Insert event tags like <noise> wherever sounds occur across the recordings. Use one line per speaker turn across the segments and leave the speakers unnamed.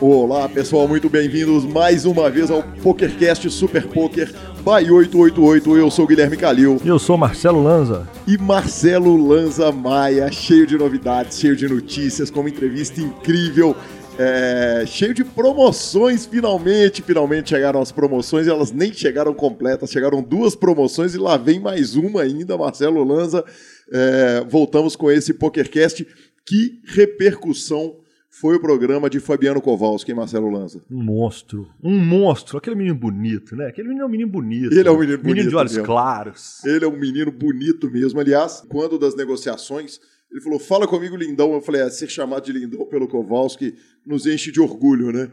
Olá pessoal, muito bem-vindos mais uma vez ao PokerCast Super Poker by 888. Eu sou Guilherme Calil.
E eu sou Marcelo Lanza.
E Marcelo Lanza Maia, cheio de novidades, cheio de notícias, com uma entrevista incrível. É, cheio de promoções, finalmente, finalmente chegaram as promoções, elas nem chegaram completas, chegaram duas promoções e lá vem mais uma ainda, Marcelo Lanza. É, voltamos com esse PokerCast. Que repercussão foi o programa de Fabiano Kowalski e Marcelo Lanza.
Um monstro. Um monstro. Aquele menino bonito, né? Aquele menino é um menino bonito.
Ele é um menino bonito.
Menino de olhos
mesmo.
claros.
Ele é um menino bonito mesmo. Aliás, quando das negociações, ele falou: fala comigo, lindão. Eu falei: é, ser chamado de lindão pelo Kowalski nos enche de orgulho, né?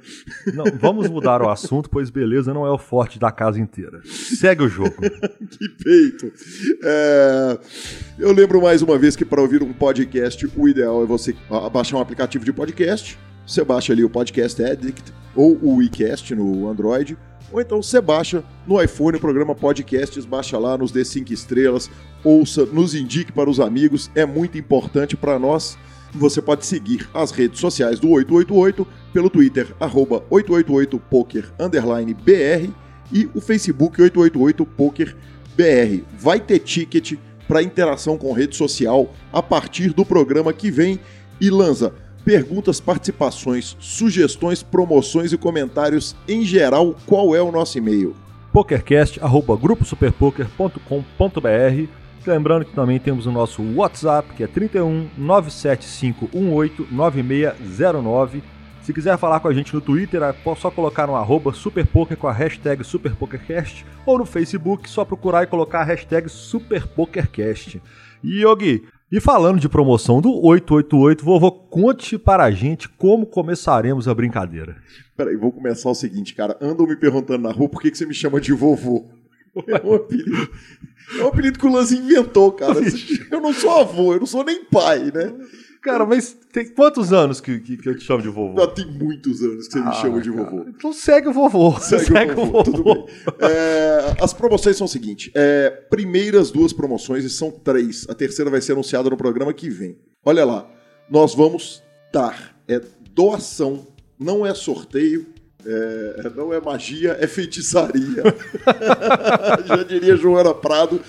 Não, vamos mudar o assunto, pois beleza não é o forte da casa inteira. Segue o jogo. <laughs>
que peito. É, eu lembro mais uma vez que para ouvir um podcast, o ideal é você baixar um aplicativo de podcast. Você baixa ali o Podcast Addict ou o WeCast no Android. Ou então você baixa no iPhone o programa Podcasts, baixa lá, nos dê 5 estrelas, ouça, nos indique para os amigos, é muito importante para nós. Você pode seguir as redes sociais do 888 pelo Twitter, arroba 888poker_br e o Facebook 888pokerbr. Vai ter ticket para interação com rede social a partir do programa que vem. E Lanza, perguntas, participações, sugestões, promoções e comentários em geral, qual é o nosso e-mail?
pokercast@gruposuperpoker.com.br. Lembrando que também temos o nosso WhatsApp, que é 31 97518 9609. Se quiser falar com a gente no Twitter, é só colocar no arroba superpoker com a hashtag SuperPokerCast ou no Facebook, só procurar e colocar a hashtag SuperPokerCast. E Yogi, e falando de promoção do 888, vovô, conte para a gente como começaremos a brincadeira.
Peraí, vou começar o seguinte, cara. Andam me perguntando na rua por que, que você me chama de vovô. É um apelido, é um apelido que o Lance inventou, cara. Eu não sou avô, eu não sou nem pai, né?
Cara, mas tem quantos anos que, que, que eu te chamo de vovô?
Já tem muitos anos que você me
Ah,
chama de
cara,
vovô.
Então segue o vovô. <laughs>
Segue, o vovô, tudo bem. É, as promoções são o seguinte: é, primeiras duas promoções, e são três. A terceira vai ser anunciada no programa que vem. Olha lá, nós vamos dar é doação, não é sorteio, é, não é magia, é feitiçaria. <laughs> Já diria Joana Prado.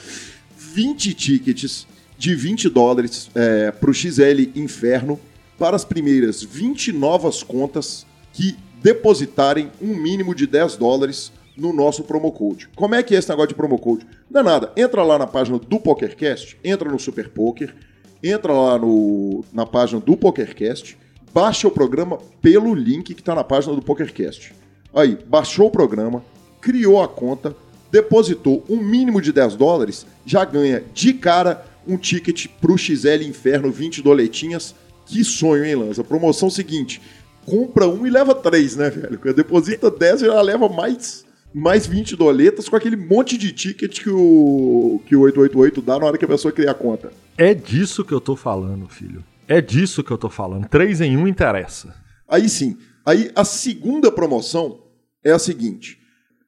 20 tickets de 20 dólares é, para o XL Inferno para as primeiras 20 novas contas que depositarem um mínimo de 10 dólares no nosso promo code. Como é que é esse negócio de promo code? Não é nada. Entra lá na página do PokerCast, entra no Super Poker, entra lá no, na página do PokerCast, baixa o programa pelo link que está na página do PokerCast. Aí, baixou o programa, criou a conta, depositou um mínimo de 10 dólares, já ganha de cara um ticket pro XL Inferno 20 doletinhas. Que sonho, hein, Lanza? Promoção seguinte: compra um e leva três, né, velho? Deposita 10 e já leva mais, mais 20 doletas com aquele monte de ticket que o, que o 888 dá na hora que a pessoa cria a conta.
É disso que eu tô falando, filho. É disso que eu tô falando. Três em um interessa.
Aí sim. Aí a segunda promoção é a seguinte: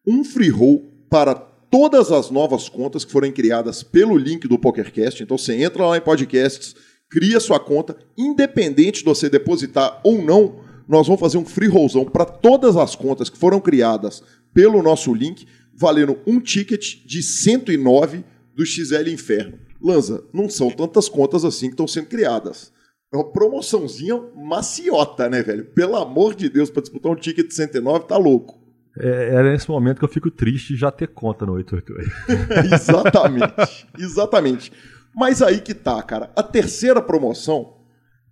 um free roll para todas as novas contas que forem criadas pelo link do PokerCast. Então você entra lá em podcasts, cria sua conta, independente de você depositar ou não, nós vamos fazer um free rollzão para todas as contas que foram criadas pelo nosso link, valendo um ticket de 109 do XL Inferno. Lanza, não são tantas contas assim que estão sendo criadas. É uma promoçãozinha maciota, né, velho? Pelo amor de Deus, para disputar um ticket de 109, tá louco.
É, é nesse momento que eu fico triste de já ter conta no 888. <laughs>
exatamente, exatamente. Mas aí que tá, cara. A terceira promoção,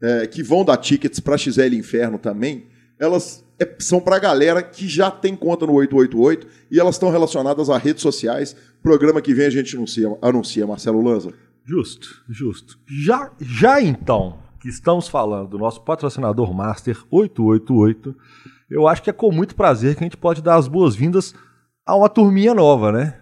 é, que vão dar tickets pra XL Inferno também, elas é, são pra galera que já tem conta no 888 e elas estão relacionadas a redes sociais. Programa que vem a gente anuncia, anuncia Marcelo Lanza.
Justo, justo. Já, já então que estamos falando do nosso patrocinador Master 888, eu acho que é com muito prazer que a gente pode dar as boas-vindas a uma turminha nova, né?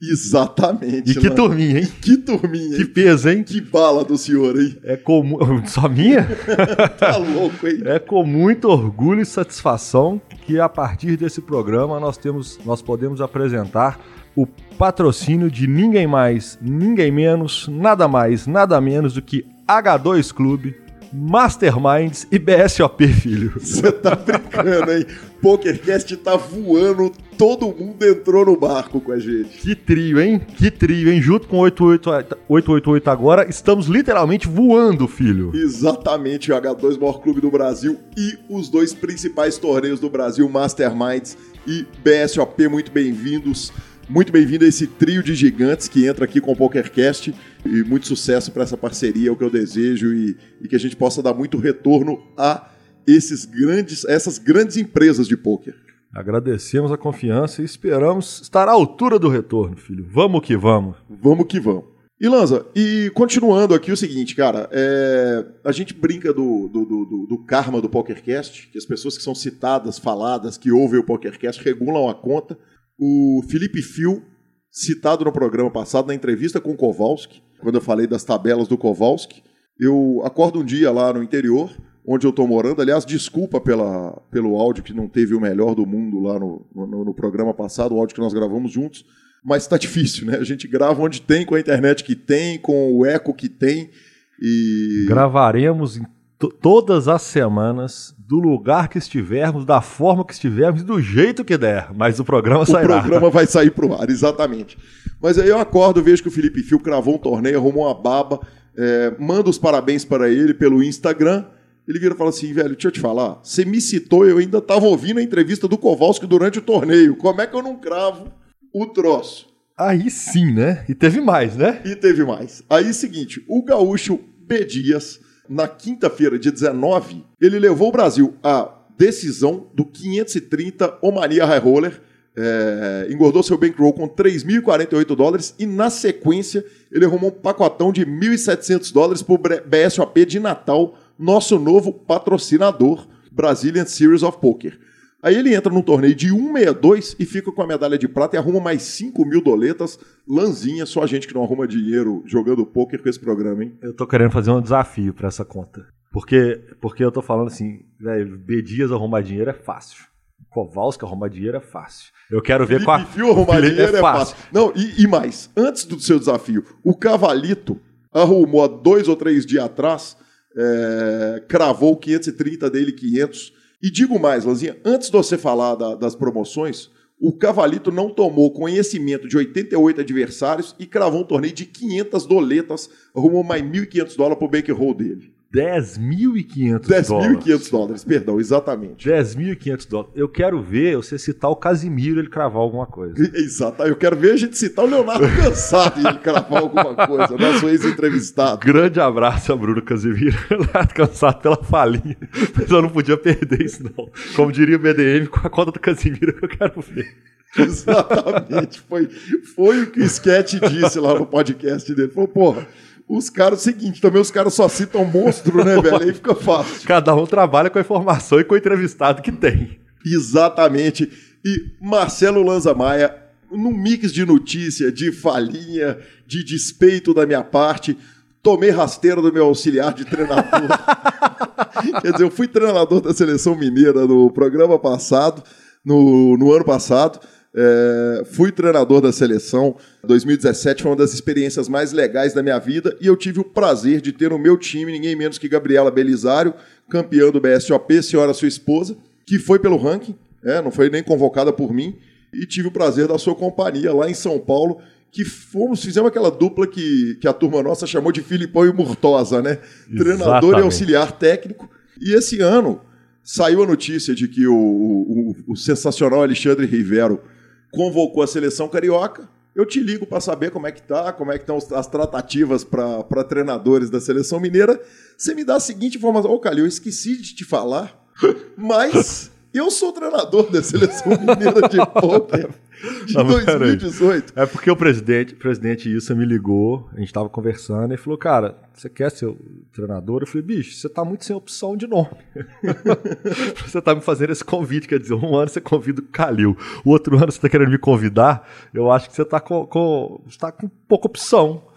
Exatamente.
E que
Lanza.
turminha, hein?
Que turminha,
Que
hein?
peso, hein?
Que bala do senhor aí.
É com... <laughs> Só minha? <laughs>
Tá louco, hein?
É com muito orgulho e satisfação que a partir desse programa nós temos, nós podemos apresentar o patrocínio de ninguém mais, ninguém menos, nada mais, nada menos do que H2 Clube, Masterminds e BSOP, filho.
Você tá brincando, hein? PokerCast tá voando, todo mundo entrou no barco com a gente.
Que trio, hein? Que trio, hein? Junto com 888 agora, estamos literalmente voando, filho.
Exatamente, o H2 maior clube do Brasil e os dois principais torneios do Brasil, Masterminds e BSOP, muito bem-vindos. Muito bem-vindo a esse trio de gigantes que entra aqui com o PokerCast e muito sucesso para essa parceria, é o que eu desejo e, e, que a gente possa dar muito retorno a esses grandes, essas grandes empresas de poker.
Agradecemos a confiança e esperamos estar à altura do retorno, filho. Vamos que vamos.
Vamos que vamos. E Lanza, e continuando aqui o seguinte, cara, é, a gente brinca do, do, do, do, karma do PokerCast, que as pessoas que são citadas, faladas, que ouvem o PokerCast regulam a conta, o Felipe Fio, citado no programa passado, na entrevista com o Kowalski, quando eu falei das tabelas do Kowalski, eu acordo um dia lá no interior, onde eu estou morando. Aliás, desculpa pela, pelo áudio que não teve o melhor do mundo lá no, no, no programa passado, o áudio que nós gravamos juntos. Mas está <laughs> difícil, né? A gente grava onde tem, com a internet que tem, com o eco que tem. E...
Gravaremos em todas as semanas, do lugar que estivermos, da forma que estivermos, do jeito que der, mas o programa sairá.
O programa vai sair pro ar, exatamente. Mas aí eu acordo, vejo que o Felipe Fio cravou um torneio, arrumou uma baba, é, manda os parabéns para ele pelo Instagram. Ele vira e fala assim, velho, deixa eu te falar, você me citou, eu ainda estava ouvindo a entrevista do Kowalski durante o torneio. Como é que eu não cravo o troço?
Aí sim, né? E teve mais, né?
E teve mais. Aí, seguinte, o gaúcho B. Dias na quinta-feira, dia 19, ele levou o Brasil à decisão do 530 Omania High Roller, é, engordou seu bankroll com 3.048 dólares e, na sequência, ele arrumou um pacotão de 1.700 dólares para o BSOP de Natal, nosso novo patrocinador, Brazilian Series of Poker. Aí ele entra num torneio de 162 e fica com a medalha de prata e arruma mais 5 mil doletas. Lanzinha, só a gente que não arruma dinheiro jogando poker com esse programa, hein?
Eu tô querendo fazer um desafio para essa conta. Porque, porque eu tô falando assim, velho, B Dias arrumar dinheiro é fácil. Kowalski arrumar dinheiro é fácil. Eu quero ver com a.
Fio arrumar dinheiro é, é fácil. Não, e, e mais, antes do seu desafio, o Cavalito arrumou há dois ou três dias atrás, é, cravou 530 dele, 500 e digo mais, Lanzinha, antes de você falar da, das promoções, o Cavalito não tomou conhecimento de 88 adversários e cravou um torneio de 500 doletas, arrumou mais 1.500 dólares para o bankroll dele.
10.500 dólares. 10.500
dólares, perdão, exatamente.
10.500 dólares. Eu quero ver você citar o Casimiro ele cravar alguma coisa. <laughs>
Exato. Eu quero ver a gente citar o Leonardo <laughs> Cansado ele cravar alguma coisa, nosso ex-entrevistado.
Grande abraço a Bruno Casimiro. <laughs> Leonardo Cansado pela falinha. Mas eu não podia perder isso, não. Como diria o BDM, com a conta do Casimiro que eu quero ver.
Exatamente. Foi, foi o que o Sketch disse lá no podcast dele. Falou, porra os caras, seguinte, também os caras só citam monstro, né, velho? Aí fica fácil.
Cada um trabalha com a informação e com o entrevistado que tem.
Exatamente. E Marcelo Lanza Maia, num mix de notícia, de falinha, de despeito da minha parte, tomei rasteira do meu auxiliar de treinador. <laughs> Quer dizer, eu fui treinador da seleção mineira no programa passado, no, no ano passado. É, fui treinador da seleção. 2017 foi uma das experiências mais legais da minha vida e eu tive o prazer de ter no meu time ninguém menos que Gabriela Belisário, campeã do BSOP, senhora sua esposa, que foi pelo ranking, é, não foi nem convocada por mim, e tive o prazer da sua companhia lá em São Paulo, que fomos, fizemos aquela dupla que, que a turma nossa chamou de Filipão e Murtosa, né? Exatamente. Treinador e auxiliar técnico. E esse ano saiu a notícia de que o, o, o sensacional Alexandre Rivero convocou a seleção carioca. Eu te ligo para saber como é que tá, como é que estão as tratativas para treinadores da seleção mineira. Você me dá a seguinte informação: Ô, oh, Calil, eu esqueci de te falar, <laughs> mas eu sou treinador da seleção mineira de <laughs> pôquer de Não, 2018.
É porque o presidente, o presidente Issa me ligou, a gente tava conversando e falou: Cara, você quer ser o treinador? Eu falei: Bicho, você tá muito sem opção de nome. <laughs> você tá me fazendo esse convite, quer dizer, um ano você convida o Calil, o outro ano você tá querendo me convidar. Eu acho que você tá com, com, você tá com pouca opção.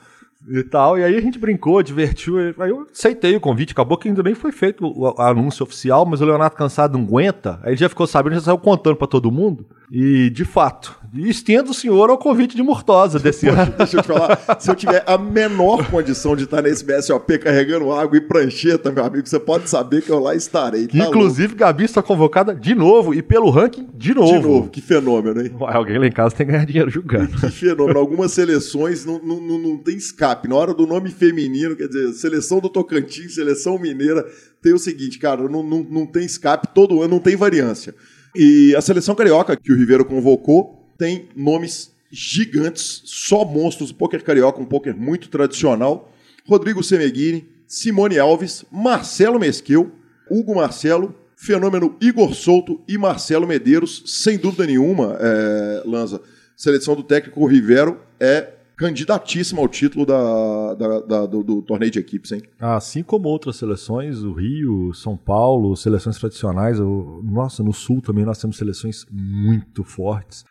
E tal. E aí a gente brincou, divertiu. Aí eu aceitei o convite. Acabou que ainda nem foi feito o anúncio oficial, mas o Leonardo Cansado não aguenta. Aí ele já ficou sabendo, já saiu contando para todo mundo. E, de fato, estendo o senhor ao convite de Murtosa desse ano.
Deixa eu te falar, se eu tiver a menor condição de estar nesse BSOP carregando água e prancheta, meu amigo, você pode saber que eu lá estarei.
Tá Inclusive, louco. Gabi está convocada de novo e pelo ranking de novo. De novo,
que fenômeno, hein?
Alguém lá em casa tem que ganhar dinheiro jogando.
Que, que fenômeno. Algumas seleções não, não, não, não tem escape. Na hora do nome feminino, quer dizer, seleção do Tocantins, seleção mineira, tem o seguinte, cara, não, não, não tem escape, todo ano não tem variância. E a seleção carioca que o Ribeiro convocou tem nomes gigantes, só monstros poker carioca, um poker muito tradicional. Rodrigo Semeghini, Simone Alves, Marcelo Mesquil, Hugo Marcelo, fenômeno Igor Souto e Marcelo Medeiros, sem dúvida nenhuma, é, Lanza. Seleção do técnico Rivero é candidatíssima ao título da, da, da do, do, torneio de equipes, hein?
Assim como outras seleções, o Rio, São Paulo, seleções tradicionais, o, nossa, no Sul também nós temos seleções muito fortes.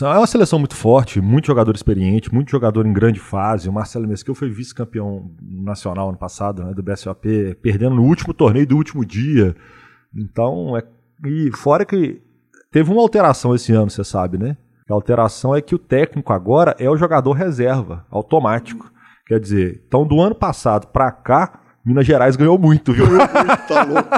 É uma seleção muito forte, muito jogador experiente, muito jogador em grande fase. O Marcelo Mesquil foi vice-campeão nacional ano passado, né, do BSOP, perdendo no último torneio do último dia. Então, é, e fora que teve uma alteração esse ano, você sabe, né? A alteração é que o técnico agora é o jogador reserva, automático. Quer dizer, então do ano passado para cá, Minas Gerais ganhou muito, viu?
Ganhou muito, tá louco.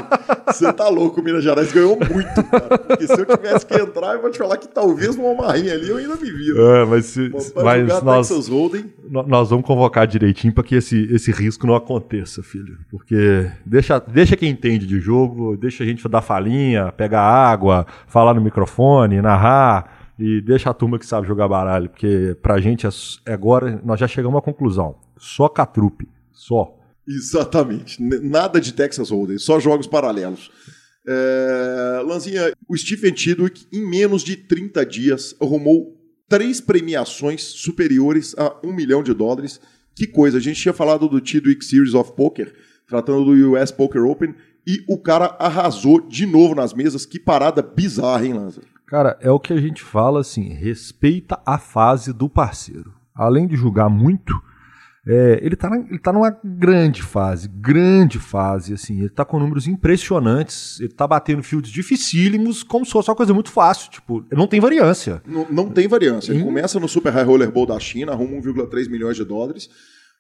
Você tá louco, Minas Gerais ganhou muito, cara. Porque se eu tivesse que entrar, eu vou te falar que talvez numa marrinha ali eu ainda me vira.
É, mas, se, mas nós, Holding... nós vamos convocar direitinho para que esse, esse risco não aconteça, filho. Porque deixa, deixa quem entende de jogo, deixa a gente dar falinha, pegar água, falar no microfone, narrar e deixa a turma que sabe jogar baralho, porque pra gente é, agora nós já chegamos à conclusão. Só catrupe, só.
Exatamente. Nada de Texas Hold'em, só jogos paralelos. É... Lanzinha, o Stephen Tidwick, em menos de 30 dias, arrumou três premiações superiores a um milhão de dólares. Que coisa, a gente tinha falado do Tidwick Series of Poker, tratando do US Poker Open, e o cara arrasou de novo nas mesas. Que parada bizarra, hein, Lázaro?
Cara, é o que a gente fala assim, respeita a fase do parceiro. Além de julgar muito, é, ele, está ele tá numa grande fase, grande fase, assim, ele tá com números impressionantes, ele tá batendo fields dificílimos, como se fosse uma coisa muito fácil, tipo, não tem variância.
Não, não tem variância, ele começa no Super High Roller Bowl da China, arruma 1,3 milhões de dólares,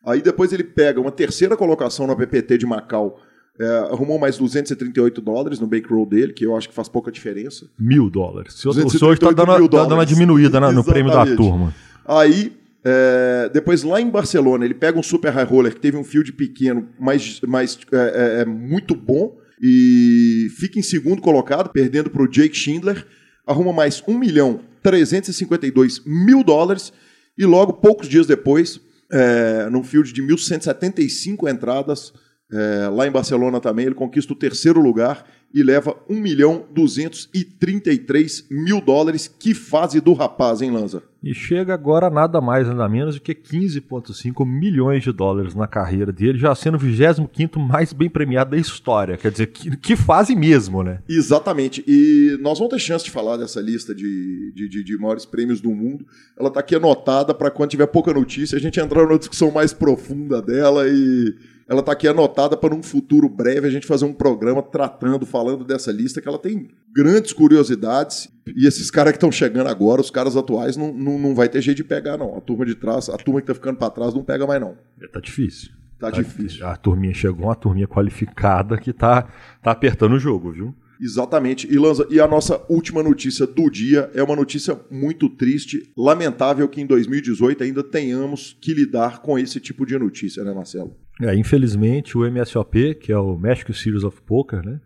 aí depois ele pega uma terceira colocação no PPT de Macau, é, arrumou mais 238 dólares no bankroll dele, que eu acho que faz pouca diferença.
Mil dólares. O senhor está dando, tá dando uma diminuída na, no prêmio da turma.
Aí, é, depois lá em Barcelona, ele pega um super high roller que teve um field pequeno, mas, mas é, é, é muito bom, e fica em segundo colocado, perdendo para o Jake Schindler. Arruma mais 1 milhão 352 mil dólares, e logo, poucos dias depois, é, num field de 1.175 entradas, é, lá em Barcelona também, ele conquista o terceiro lugar e leva 1 milhão 233 mil dólares. Que fase do rapaz, hein, Lanza?
E chega agora nada mais, nada menos do que 15,5 milhões de dólares na carreira dele, já sendo o 25 mais bem premiado da história. Quer dizer, que, que fase mesmo, né?
Exatamente. E nós vamos ter chance de falar dessa lista de, de, de, de maiores prêmios do mundo. Ela está aqui anotada para quando tiver pouca notícia a gente entrar numa discussão mais profunda dela e ela está aqui anotada para num futuro breve a gente fazer um programa tratando, falando dessa lista, que ela tem grandes curiosidades. E esses caras que estão chegando agora, os caras atuais, não, não, não vai ter jeito de pegar, não. A turma de trás, a turma que está ficando para trás não pega mais, não.
É, tá difícil.
Tá, tá difícil.
A turminha chegou, uma turminha qualificada que tá, tá apertando o jogo, viu?
Exatamente. E Lanza, e a nossa última notícia do dia é uma notícia muito triste, lamentável que em 2018 ainda tenhamos que lidar com esse tipo de notícia, né, Marcelo?
É, infelizmente o MSOP, que é o México Series of Poker, né,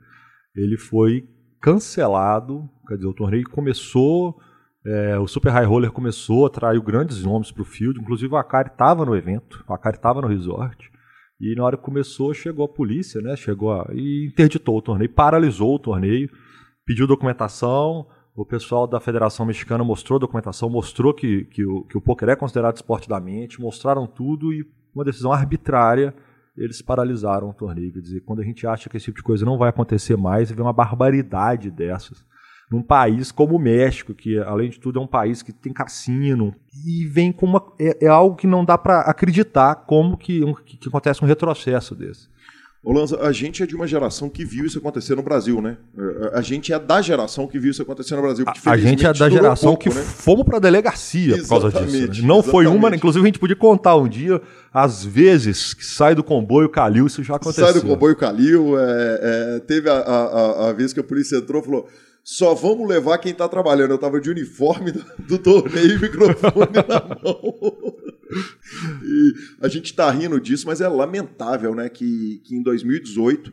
ele foi cancelado, quer dizer, o torneio começou, é, o Super High Roller começou, atraiu grandes nomes para o field, inclusive o Akari estava no evento, o Akari estava no resort, e na hora que começou, chegou a polícia, né? Chegou a, e interditou o torneio, paralisou o torneio, pediu documentação. O pessoal da Federação Mexicana mostrou a documentação, mostrou que, que, o, que o poker é considerado esporte da mente, mostraram tudo e uma decisão arbitrária eles paralisaram o torneio. Quer dizer, quando a gente acha que esse tipo de coisa não vai acontecer mais, vem uma barbaridade dessas. num país como o México, que além de tudo é um país que tem cassino e vem com uma é, é algo que não dá para acreditar como que, um, que acontece um retrocesso desse.
Ô Lanza, a gente é de uma geração que viu isso acontecer no Brasil, né? A gente é da geração que viu isso acontecer no Brasil.
A, a gente é da geração pouco, que né? fomos para a delegacia exatamente, por causa disso. Né? Não exatamente. foi uma, inclusive a gente podia contar um dia as vezes que sai do comboio Calil, isso já aconteceu.
Sai do comboio Calil, é, é, teve a, a, a, vez que a polícia entrou e falou só vamos levar quem está trabalhando. Eu estava de uniforme do, <laughs> do torneio e microfone na mão. E a gente está rindo disso, mas é lamentável né, que, que em 2018,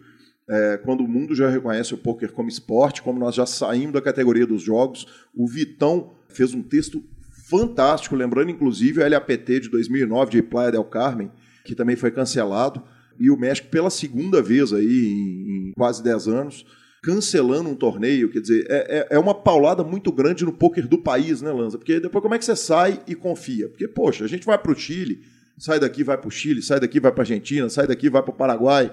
é, quando o mundo já reconhece o poker como esporte, como nós já saímos da categoria dos jogos, o Vitão fez um texto fantástico, lembrando inclusive o LAPT de 2009 de Playa del Carmen, que também foi cancelado, e o México pela segunda vez aí em, em quase 10 anos cancelando um torneio, quer dizer, é, é, é uma paulada muito grande no poker do país, né, Lanza? Porque depois como é que você sai e confia? Porque, poxa, a gente vai para o Chile, sai daqui, vai para o Chile, sai daqui, vai para a Argentina, sai daqui, vai para o Paraguai,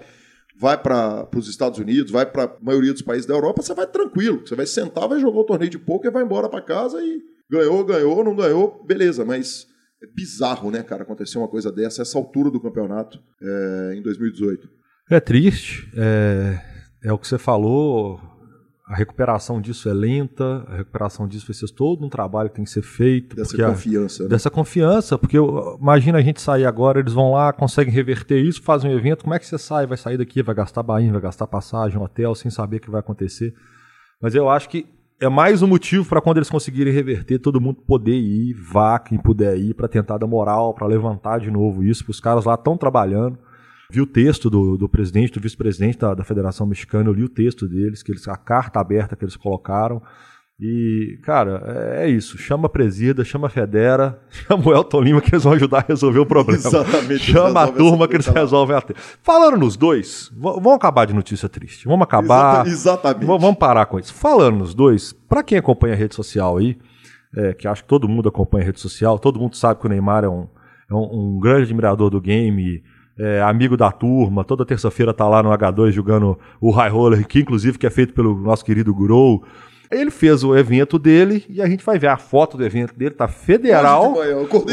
vai para os Estados Unidos, vai para a maioria dos países da Europa, você vai tranquilo. Você vai sentar, vai jogar o torneio de poker, vai embora para casa e ganhou, ganhou, não ganhou, beleza, mas é bizarro, né, cara, acontecer uma coisa dessa, essa altura do campeonato é, em 2018.
É triste, é é o que você falou, a recuperação disso é lenta, a recuperação disso vai ser todo um trabalho que tem que ser feito.
Dessa confiança.
A, né? Dessa confiança, porque imagina a gente sair agora, eles vão lá, conseguem reverter isso, fazem um evento, como é que você sai? Vai sair daqui, vai gastar bainha, vai gastar passagem, hotel, sem saber o que vai acontecer. Mas eu acho que é mais um motivo para quando eles conseguirem reverter, todo mundo poder ir, vá quem puder ir, para tentar dar moral, para levantar de novo isso, porque os caras lá estão trabalhando vi o texto do, do presidente, do vice-presidente da, da, Federação Mexicana, eu li o texto deles, que eles, a carta aberta que eles colocaram. E, cara, é, é isso. Chama a presida, chama a Federa, <laughs> chama o Elton Lima que eles vão ajudar a resolver o problema. <laughs>
Exatamente.
Chama a turma que eles resolvem a Falando nos dois, vamos acabar de notícia triste. Vamos acabar.
exatamente.
Vamos parar com isso. Falando nos dois, para quem acompanha a rede social aí, é, que acho que todo mundo acompanha a rede social, todo mundo sabe que o Neymar é um, é um, um grande admirador do game é, amigo da turma, toda terça-feira tá lá no H2 jogando o High Roller, que inclusive que é feito pelo nosso querido Grow. Ele fez o evento dele e a gente vai ver a foto do evento dele, tá federal.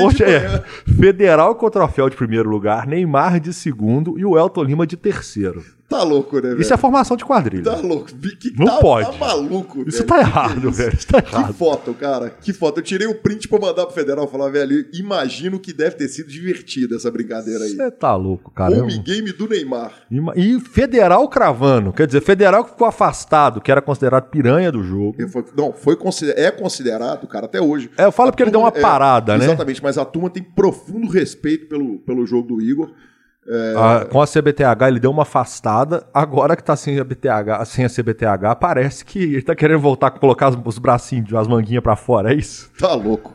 Hoje,
é, federal com o troféu de primeiro lugar, Neymar de segundo e o Elton Lima de terceiro.
Tá louco, né, velho?
Isso é formação de quadrilha.
Tá louco. Que
não
tá,
pode.
Tá maluco,
Isso velho. tá errado, velho. Isso tá errado.
Que foto, cara. Que foto. Eu tirei o print pra mandar pro Federal falar, velho, imagino que deve ter sido divertida essa brincadeira aí.
Você tá louco, cara.
Home é game do Neymar.
E Federal cravando. Quer dizer, Federal que ficou afastado, que era considerado piranha do jogo.
Foi, não, foi é considerado, cara, até hoje.
É, eu falo a porque turma, ele deu uma parada,
é,
né?
Exatamente, mas a turma tem profundo respeito pelo, pelo jogo do Igor.
É... Com a CBTH ele deu uma afastada, agora que tá sem a BTH, sem a CBTH, parece que ele tá querendo voltar a colocar os, bracinhos, as manguinhas para fora, é isso?
Tá louco.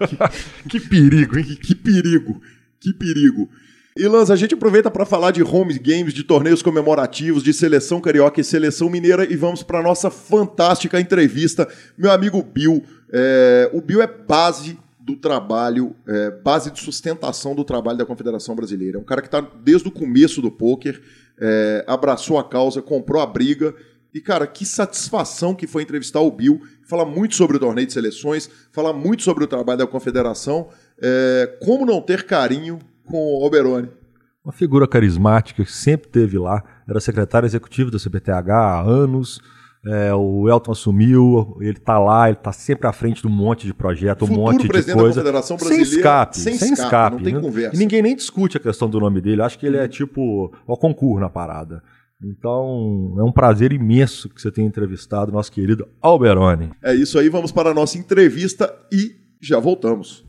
Que, que perigo, hein? Que perigo. Que perigo. E Lanz, a gente aproveita para falar de home games, de torneios comemorativos, de seleção carioca e seleção mineira e vamos para nossa fantástica entrevista. Meu amigo Bill, é, o Bill é base do trabalho, é, base de sustentação do trabalho da Confederação Brasileira. É um cara que está desde o começo do poker, é, abraçou a causa, comprou a briga. E, cara, que satisfação que foi entrevistar o Bill, falar muito sobre o torneio de seleções, falar muito sobre o trabalho da Confederação. É, como não ter carinho com o Oberoni?
Uma figura carismática que sempre teve lá, era secretário executivo da CBTH há anos, é, o Elton assumiu, ele está lá, ele está sempre à frente de um monte de projeto, um
Futuro
monte de
presidente
coisa.
Da Federação Brasileira,
sem escape, sem, sem escape, escape.
Não tem conversa.
E ninguém nem discute a questão do nome dele. Acho que ele é tipo o concurso na parada. Então, é um prazer imenso que você tenha entrevistado nosso querido Alberoni.
É isso aí, vamos para a nossa entrevista e já voltamos.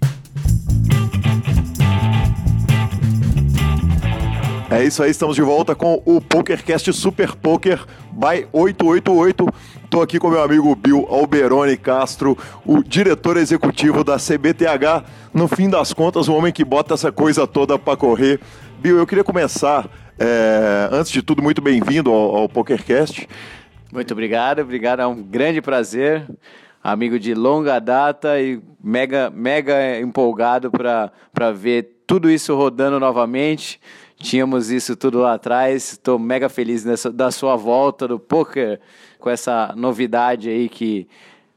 É isso aí, estamos de volta com o PokerCast Super Poker by 888. Estou aqui com meu amigo Bill Alberoni Castro, o diretor executivo da CBTH. No fim das contas, o homem que bota essa coisa toda para correr. Bill, eu queria começar, é, antes de tudo, muito bem-vindo ao, ao PokerCast.
Muito obrigado, obrigado, é um grande prazer amigo de longa data e mega, mega empolgado para ver tudo isso rodando novamente. Tínhamos isso tudo lá atrás. Estou mega feliz nessa, da sua volta do poker com essa novidade aí que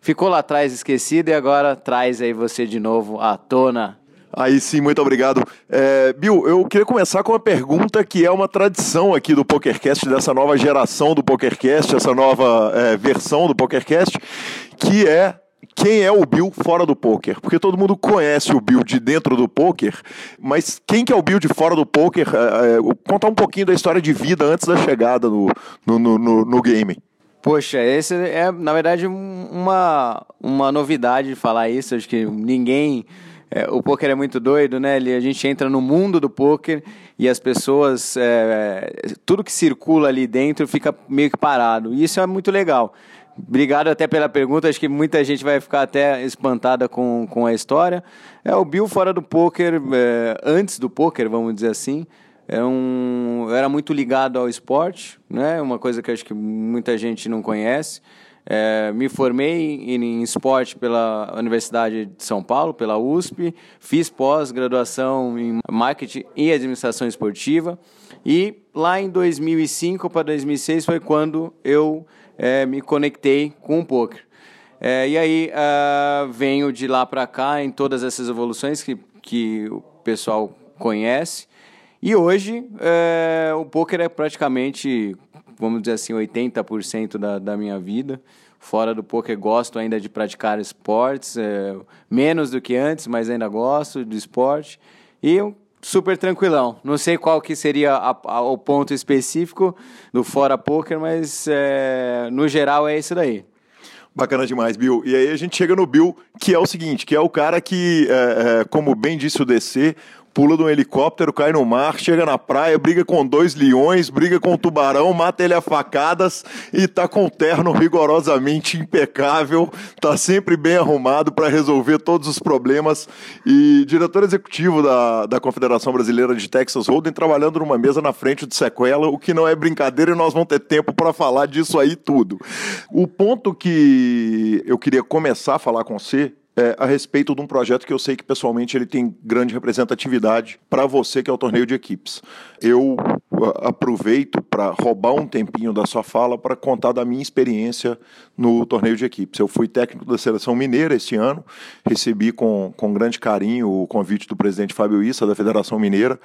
ficou lá atrás esquecido e agora traz aí você de novo à tona.
Aí sim, muito obrigado. É, Bill, eu queria começar com uma pergunta que é uma tradição aqui do PokerCast, dessa nova geração do PokerCast, essa nova é, versão do PokerCast, que é quem é o Bill fora do poker? Porque todo mundo conhece o Bill de dentro do poker, mas quem que é o Bill de fora do poker? É, é, contar um pouquinho da história de vida antes da chegada no, no, no, no game.
Poxa, esse é, na verdade, uma, uma novidade de falar isso. Acho que ninguém. É, o poker é muito doido, né? A gente entra no mundo do poker e as pessoas. É, tudo que circula ali dentro fica meio que parado. E isso é muito legal. Obrigado até pela pergunta. Acho que muita gente vai ficar até espantada com, com a história. É o Bill fora do poker, é, antes do poker, vamos dizer assim. É um, era muito ligado ao esporte, né? Uma coisa que acho que muita gente não conhece. É, me formei em, em, esporte pela Universidade de São Paulo, pela USP. Fiz pós-graduação em marketing e administração esportiva. E lá em 2005 para 2006 foi quando eu é, me conectei com o poker. É, e aí uh, venho de lá para cá em todas essas evoluções que, que o pessoal conhece. E hoje é, o poker é praticamente, vamos dizer assim, 80% da, da minha vida. Fora do poker gosto ainda de praticar esportes, é, menos do que antes, mas ainda gosto do esporte. E super tranquilão. Não sei qual que seria a, a, o ponto específico do fora poker, mas é, no geral é isso daí.
Bacana demais, Bill. E aí a gente chega no Bill, que é o seguinte, que é o cara que, é, é, como bem disse o DC, pula de um helicóptero, cai no mar, chega na praia, briga com dois leões, briga com um tubarão, mata ele a facadas e tá com o terno rigorosamente impecável, tá sempre bem arrumado para resolver todos os problemas. E diretor executivo da, da Confederação Brasileira de Texas Hold'em, trabalhando numa mesa na frente de sequela, o que não é brincadeira e nós vamos ter tempo para falar disso aí tudo. O ponto que eu queria começar a falar com você é, a respeito de um projeto que eu sei que pessoalmente ele tem grande representatividade para você que é o torneio de equipes. Eu aproveito para roubar um tempinho da sua fala para contar da minha experiência no torneio de equipes. Eu fui técnico da seleção mineira este ano, recebi com, com grande carinho o convite do presidente Fábio Issa da Federação Mineira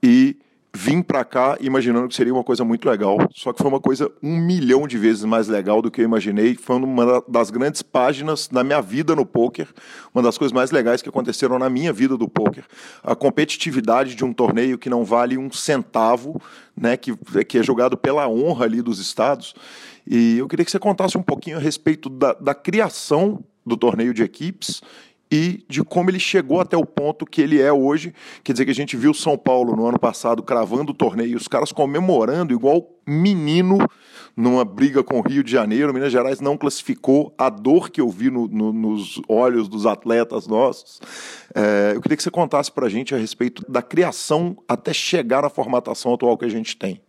e vim para cá imaginando que seria uma coisa muito legal, só que foi uma coisa um milhão de vezes mais legal do que eu imaginei. Foi uma das grandes páginas da minha vida no poker, uma das coisas mais legais que aconteceram na minha vida do poker. A competitividade de um torneio que não vale um centavo, né, que, que é jogado pela honra ali dos estados. E eu queria que você contasse um pouquinho a respeito da, da criação do torneio de equipes e de como ele chegou até o ponto que ele é hoje. Quer dizer que a gente viu São Paulo no ano passado cravando o torneio, os caras comemorando igual menino numa briga com o Rio de Janeiro. Minas Gerais não classificou a dor que eu vi no, no, nos olhos dos atletas nossos. É, eu queria que você contasse para a gente a respeito da criação até chegar na formatação atual que a gente tem.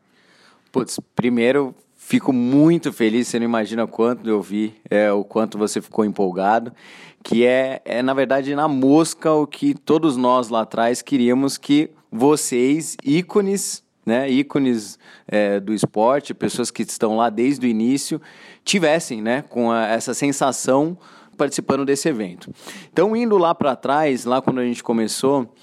Putz, primeiro fico muito feliz, você não imagina quanto eu vi, é, o quanto você ficou empolgado que é, é, na verdade, na mosca o que todos nós lá atrás queríamos que vocês, ícones, né, ícones é, do esporte, pessoas que estão lá desde o início, tivessem né, com a, essa sensação participando desse evento. Então, indo lá para trás, lá quando a gente começou,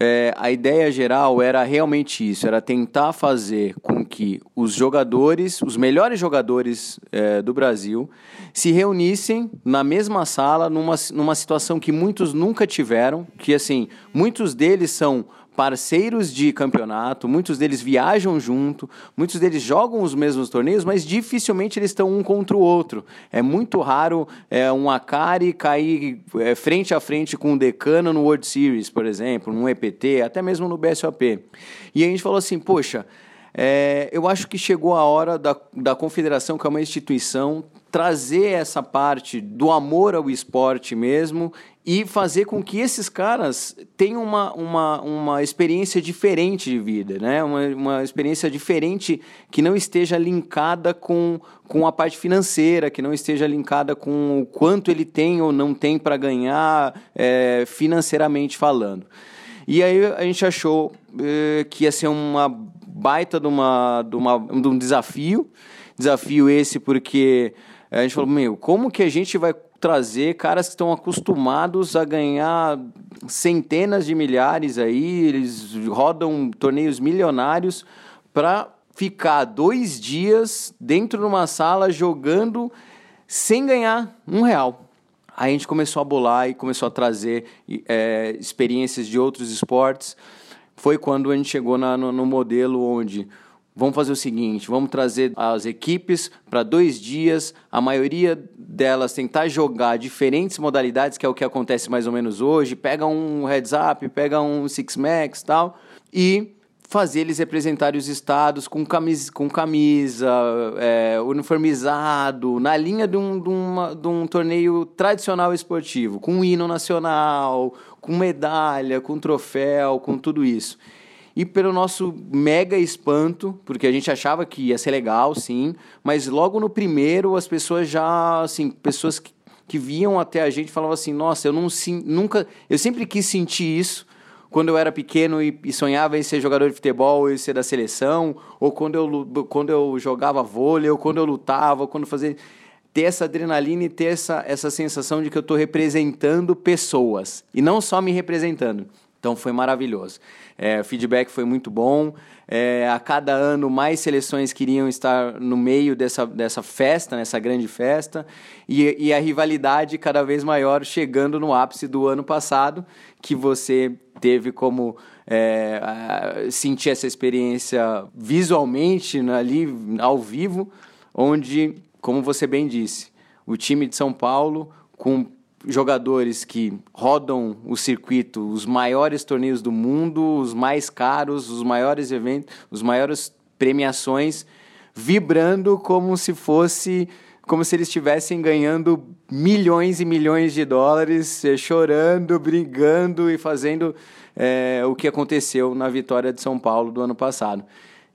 é, a ideia geral era realmente isso, era tentar fazer com que os jogadores, os melhores jogadores é, do Brasil, se reunissem na mesma sala, numa, numa situação que muitos nunca tiveram, que assim, muitos deles são parceiros de campeonato, muitos deles viajam junto, muitos deles jogam os mesmos torneios, mas dificilmente eles estão um contra o outro. É muito raro é, um Akari cair é, frente a frente com um Decano no World Series, por exemplo, no EPT, até mesmo no BSOP. E a gente falou assim, poxa, é, eu acho que chegou a hora da, da confederação, que é uma instituição, trazer essa parte do amor ao esporte mesmo e fazer com que esses caras tenham uma, uma, uma experiência diferente de vida, né? uma, uma experiência diferente que não esteja linkada com, com a parte financeira, que não esteja linkada com o quanto ele tem ou não tem para ganhar é, financeiramente falando. E aí a gente achou é, que ia ser uma baita de, uma, de, uma, de um desafio, desafio esse porque a gente falou, meu, como que a gente vai trazer caras que estão acostumados a ganhar centenas de milhares aí, eles rodam torneios milionários para ficar dois dias dentro de uma sala jogando sem ganhar um real. Aí a gente começou a bolar e começou a trazer é, experiências de outros esportes. Foi quando a gente chegou na, no, no modelo onde Vamos fazer o seguinte: vamos trazer as equipes para dois dias, a maioria delas tentar jogar diferentes modalidades, que é o que acontece mais ou menos hoje. Pega um heads up, pega um six max tal, e fazer eles representarem os estados com camisa, com camisa é, uniformizado, na linha de um, de, uma, de um torneio tradicional esportivo, com hino nacional, com medalha, com troféu, com tudo isso. E pelo nosso mega espanto, porque a gente achava que ia ser legal, sim, mas logo no primeiro as pessoas já, assim, pessoas que, que viam até a gente falavam assim: nossa, eu não, nunca, eu sempre quis sentir isso quando eu era pequeno e, e, sonhava em ser jogador de futebol e ser da seleção, ou quando eu, quando eu jogava vôlei, ou quando eu lutava, ou quando fazia. Ter essa adrenalina e ter essa, essa sensação de que eu estou representando pessoas, e não só me representando. Então foi maravilhoso. É, o feedback foi muito bom. É, a cada ano, mais seleções queriam estar no meio dessa, dessa festa, nessa grande festa, e, e a rivalidade cada vez maior, chegando no ápice do ano passado, que você teve como é, sentir essa experiência visualmente ali, ao vivo, onde, como você bem disse, o time de São Paulo, com jogadores que rodam o circuito, os maiores torneios do mundo, os mais caros, os maiores eventos, os maiores premiações, vibrando como se fosse como se eles estivessem ganhando milhões e milhões de dólares, eh, chorando, brigando e fazendo é, o que aconteceu na vitória de São Paulo do ano passado.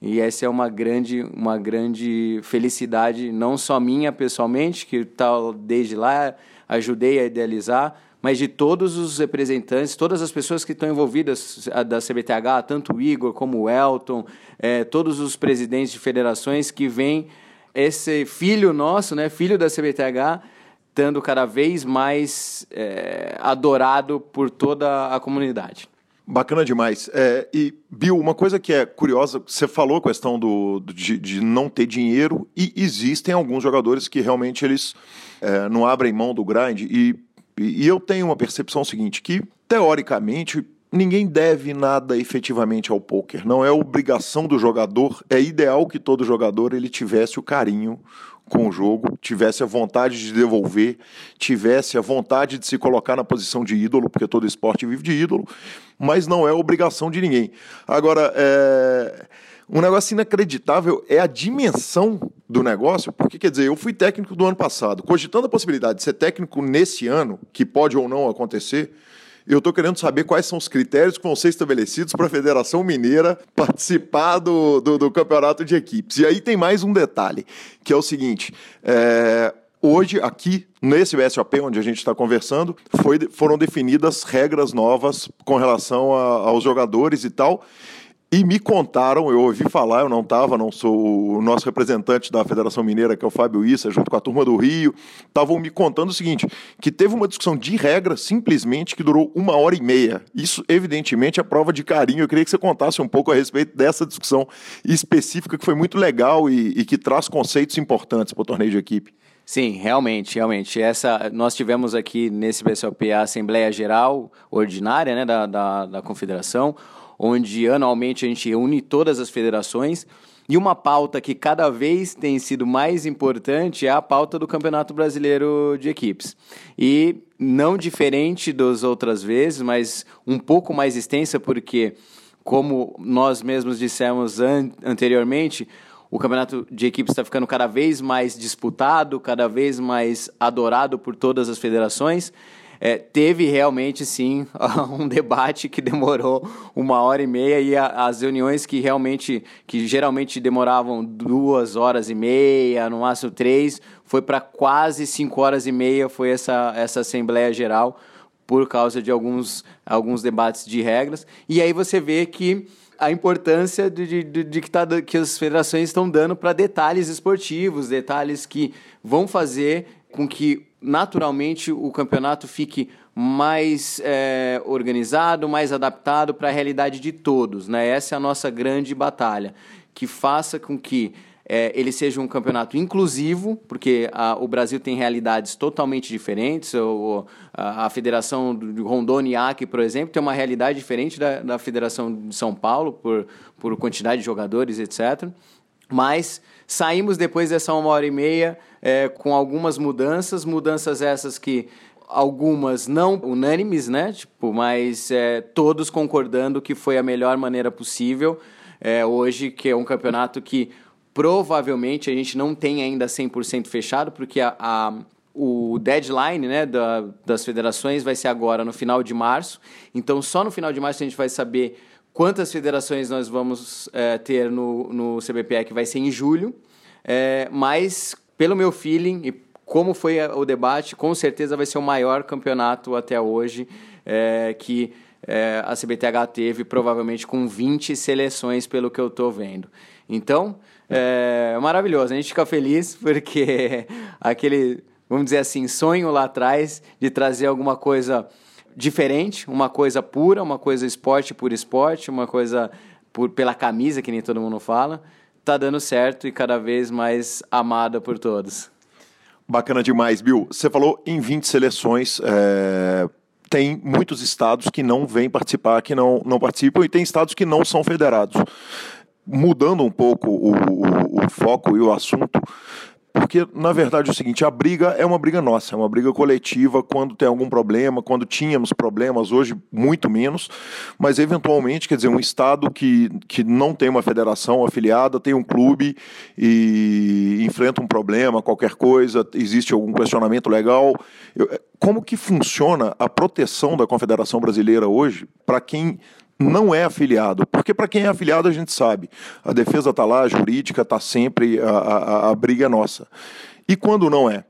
E essa é uma grande, uma grande felicidade, não só minha pessoalmente, que está desde lá ajudei a idealizar, mas de todos os representantes, todas as pessoas que estão envolvidas da CBTH, tanto o Igor como o Elton, é, todos os presidentes de federações que vêm esse filho nosso, né, filho da CBTH, estando cada vez mais é, adorado por toda a comunidade.
Bacana demais. É, e, Bill, uma coisa que é curiosa, você falou a questão do, de, de não ter dinheiro, e existem alguns jogadores que realmente eles é, não abrem mão do grind. E, e eu tenho uma percepção seguinte, que teoricamente ninguém deve nada efetivamente ao poker. Não é obrigação do jogador. É ideal que todo jogador ele tivesse o carinho com o jogo, tivesse a vontade de devolver, tivesse a vontade de se colocar na posição de ídolo, porque todo esporte vive de ídolo, mas não é obrigação de ninguém. Agora, é um negócio inacreditável é a dimensão do negócio, porque quer dizer, eu fui técnico do ano passado, cogitando a possibilidade de ser técnico nesse ano, que pode ou não acontecer, eu estou querendo saber quais são os critérios que vão ser estabelecidos para a Federação Mineira participar do, do, do, campeonato de equipes. E aí tem mais um detalhe, que é o seguinte: é, hoje, aqui, nesse BSOP, onde a gente está conversando, foi, foram definidas regras novas com relação a, aos jogadores e tal. E me contaram, eu ouvi falar, eu não estava, não sou o nosso representante da Federação Mineira, que é o Fábio Issa, junto com a turma do Rio, estavam me contando o seguinte: que teve uma discussão de regra simplesmente que durou uma hora e meia. Isso, evidentemente, é prova de carinho. Eu queria que você contasse um pouco a respeito dessa discussão específica, que foi muito legal e, e que traz conceitos importantes para o torneio de equipe.
Sim, realmente, realmente. Essa, nós tivemos aqui nesse BSOP a Assembleia Geral Ordinária né, da, da, da Confederação onde anualmente a gente reúne todas as federações. E uma pauta que cada vez tem sido mais importante é a pauta do Campeonato Brasileiro de Equipes. E não diferente das outras vezes, mas um pouco mais extensa, porque, como nós mesmos dissemos an anteriormente, o campeonato de equipes está ficando cada vez mais disputado, cada vez mais adorado por todas as federações. É, teve realmente sim <laughs> um debate que demorou uma hora e meia e a, as reuniões que realmente que geralmente demoravam duas horas e meia no máximo três foi para quase cinco horas e meia foi essa essa assembleia geral por causa de alguns alguns debates de regras. E aí você vê que a importância de, de, de, que, tá, que as federações estão dando para detalhes esportivos, detalhes que vão fazer com que naturalmente o campeonato fique mais é, organizado, mais adaptado para a realidade de todos. Né? Essa é a nossa grande batalha, que faça com que é, ele seja um campeonato inclusivo, porque a, o Brasil tem realidades totalmente diferentes. O, a, a, Federação de Rondônia e Acre, por exemplo, tem uma realidade diferente da, da Federação de São Paulo, por, por quantidade de jogadores, etc. Mas saímos depois dessa uma hora e meia é, com algumas mudanças, mudanças essas que algumas não unânimes, né? Tipo, mas é, todos concordando que foi a melhor maneira possível. É, hoje, que é um campeonato que provavelmente a gente não tem ainda 100% fechado, porque a, a, o deadline né, da, das federações vai ser agora no final de março. Então, só no final de março a gente vai saber quantas federações nós vamos é, ter no, no CBPE, que vai ser em julho. É, mas, pelo meu feeling e como foi o debate, com certeza vai ser o maior campeonato até hoje é, que é, a CBTH teve, provavelmente com 20 seleções, pelo que eu estou vendo. Então, é maravilhoso. A gente fica feliz porque <laughs> aquele, vamos dizer assim, sonho lá atrás de trazer alguma coisa diferente, uma coisa pura, uma coisa esporte por esporte, uma coisa por, pela camisa, que nem todo mundo fala, tá dando certo e cada vez mais amada por todos.
Bacana demais, Bill. Você falou em 20 seleções. É... Tem muitos estados que não vêm participar, que não, não participam, e tem estados que não são federados. Mudando um pouco o, o, o foco e o assunto, porque, na verdade, é o seguinte: a briga é uma briga nossa, é uma briga coletiva quando tem algum problema, quando tínhamos problemas, hoje muito menos, mas eventualmente, quer dizer, um Estado que, que não tem uma federação afiliada, tem um clube e enfrenta um problema, qualquer coisa, existe algum questionamento legal. Eu, como que funciona a proteção da Confederação Brasileira hoje para quem não é afiliado. Porque para quem é afiliado a gente sabe, a defesa está lá, a jurídica está sempre, a, a, a briga é nossa. E quando não é?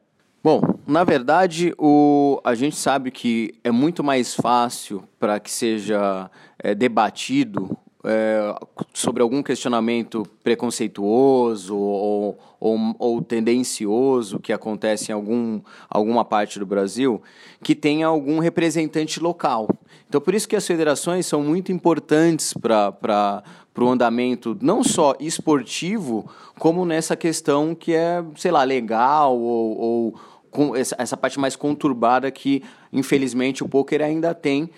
Bom, na verdade, o, a gente sabe que é muito mais fácil para que seja é, debatido é, sobre algum questionamento preconceituoso ou, ou, ou, tendencioso que acontece em algum, alguma parte do Brasil, que tenha algum representante local. Então, por isso que as federações são muito importantes para o andamento, não só esportivo, como nessa questão que é, sei lá, legal ou, ou essa parte mais conturbada que, infelizmente, o poker ainda tem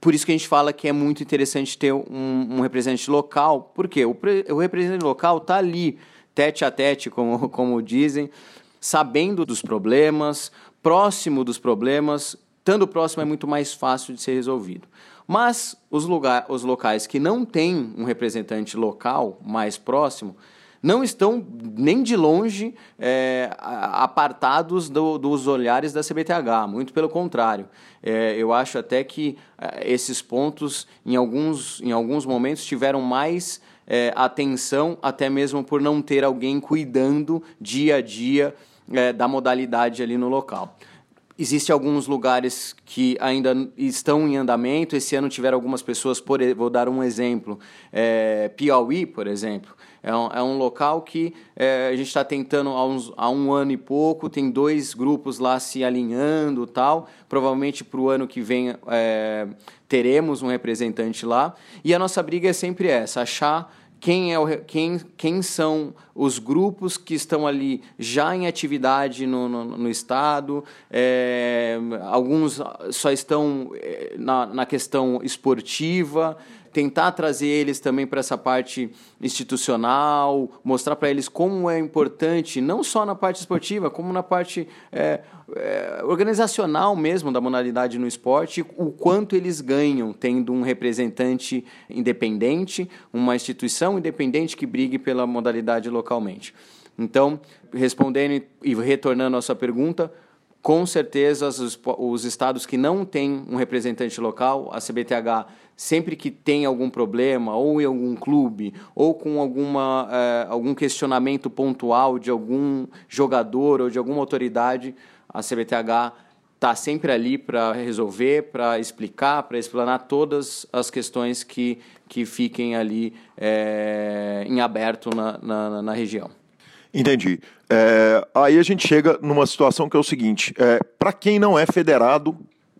por isso que a gente fala que é muito interessante ter um, um representante local, porque o, o representante local está ali, tete a tete, como, <laughs> como dizem, sabendo dos problemas, próximo dos problemas, estando próximo é muito mais fácil de ser resolvido. Mas os, lugar, os locais que não têm um representante local mais próximo, não estão nem de longe é, apartados do, dos olhares da CBTH, muito pelo contrário. É, eu acho até que é, esses pontos, em alguns, em alguns momentos, tiveram mais é, atenção, até mesmo por não ter alguém cuidando dia a dia é, da modalidade ali no local. Existem alguns lugares que ainda estão em andamento. Esse ano tiveram algumas pessoas, por, vou dar um exemplo. É, Piauí, por exemplo, é um, é um local que é, a gente está tentando há, uns, há um ano e pouco, tem dois grupos lá se alinhando tal. Provavelmente para o ano que vem é, teremos um representante lá. E a nossa briga é sempre essa: achar quem, é o, quem, quem são os grupos que estão ali já em atividade no, no, no Estado, é, alguns só estão é, na, na questão esportiva, tentar trazer eles também para essa parte institucional, mostrar para eles como é importante, não só na parte esportiva, como na parte é, é, organizacional mesmo da modalidade no esporte, o quanto eles ganham tendo um representante independente, uma instituição independente que brigue pela modalidade localmente. Então, respondendo e retornando à sua pergunta, com certeza os, os estados que não têm um representante local, a CBTH sempre que tem algum problema, ou em algum clube, ou com alguma, é, algum questionamento pontual de algum jogador ou de alguma autoridade, a CBTH está sempre ali para resolver, para explicar, para explanar todas as questões que, que fiquem ali é, em aberto na, na, na região.
Entendi. É, aí a gente chega numa situação que é o seguinte: é, para quem não é federado,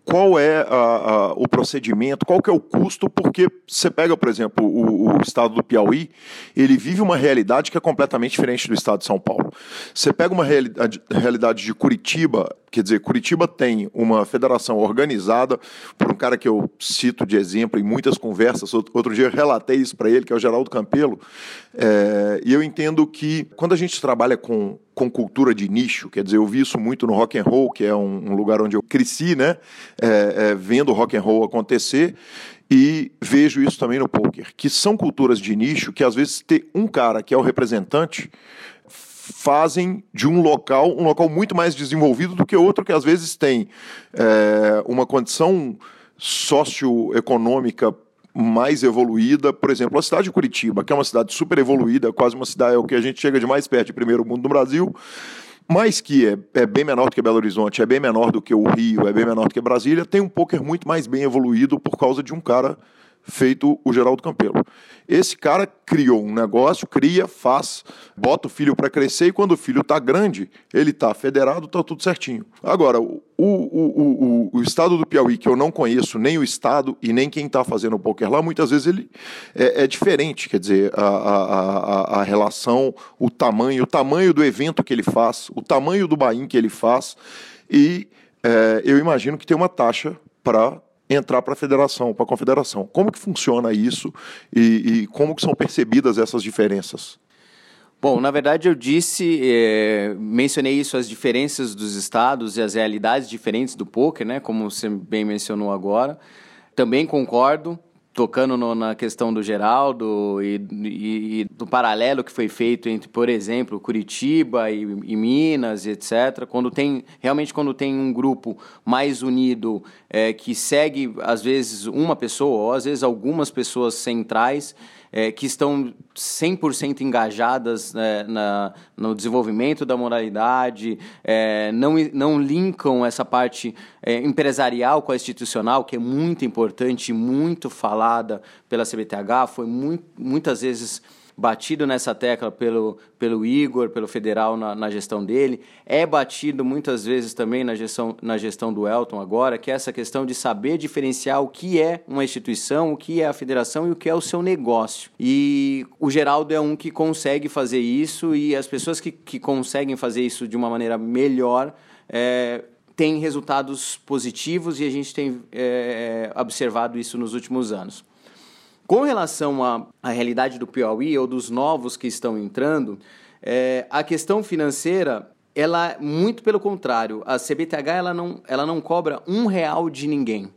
qual é a, a, o procedimento, qual que é o custo, porque você pega, por exemplo, o, o, estado do Piauí, ele vive uma realidade que é completamente diferente do estado de São Paulo. Você pega uma realidade, realidade de Curitiba, quer dizer, Curitiba tem uma federação organizada por um cara que eu cito de exemplo em muitas conversas, outro dia eu relatei isso para ele, que é o Geraldo Campelo, é, e eu entendo que quando a gente trabalha com com cultura de nicho, quer dizer, eu vi isso muito no rock and roll, que é um, um lugar onde eu cresci, né, é, é, vendo rock and roll acontecer, e vejo isso também no poker, que são culturas de nicho que às vezes ter um cara que é o representante fazem de um local um local muito mais desenvolvido do que outro que às vezes tem é, uma condição socioeconômica mais evoluída, por exemplo, a cidade de Curitiba, que é uma cidade super evoluída, quase uma cidade, é o que a gente chega de mais perto de primeiro mundo no Brasil, mas que é, é, bem menor do que Belo Horizonte, é bem menor do que o Rio, é bem menor do que Brasília, tem um poker muito mais bem evoluído por causa de um cara feito o Geraldo Campelo. Esse cara criou um negócio, cria, faz, bota o filho para crescer e quando o filho está grande, ele está federado, está tudo certinho. Agora, o, o, o, o, estado do Piauí, que eu não conheço nem o estado e nem quem está fazendo o poker lá, muitas vezes ele é, é diferente, quer dizer, a, a, a, a, relação, o tamanho, o tamanho do evento que ele faz, o tamanho do bain que ele faz e é, eu imagino que tem uma taxa para entrar para a federação, para a confederação. Como que funciona isso e, e, como que são percebidas essas diferenças?
Bom, na verdade eu disse, é, mencionei isso, as diferenças dos estados e as realidades diferentes do poker, né, como você bem mencionou agora. Também concordo, tocando no, na questão do Geraldo e, e, e, do paralelo que foi feito entre, por exemplo, Curitiba e, e, Minas, etc. Quando tem realmente quando tem um grupo mais unido é, que segue às vezes uma pessoa ou às vezes algumas pessoas centrais é, que estão 100% engajadas né, na, no desenvolvimento da moralidade, é, não, não linkam essa parte é, empresarial com a institucional, que é muito importante, muito falada pela CBTH, foi muito, muitas vezes batido nessa tecla pelo, pelo Igor, pelo federal na, na, gestão dele, é batido muitas vezes também na gestão, na gestão do Elton agora, que é essa questão de saber diferenciar o que é uma instituição, o que é a federação e o que é o seu negócio. E o Geraldo é um que consegue fazer isso e as pessoas que, que conseguem fazer isso de uma maneira melhor é, têm resultados positivos e a gente tem é, observado isso nos últimos anos. Com relação à, à realidade do Piauí ou dos novos que estão entrando, é, a questão financeira, ela muito pelo contrário, a CBTH ela não, ela não cobra um real de ninguém.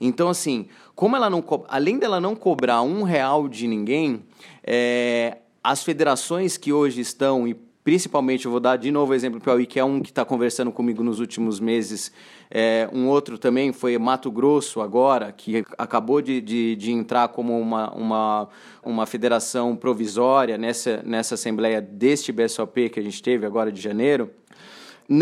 Então, assim, como ela não além dela não cobrar um real de ninguém, é, as federações que hoje estão e principalmente, eu vou dar de novo o exemplo do Piauí, que é um que está conversando comigo nos últimos meses. É, um outro também foi Mato Grosso, agora, que acabou de, de, de, entrar como uma, uma, uma federação provisória nessa, nessa assembleia deste BSOP que a gente teve agora de janeiro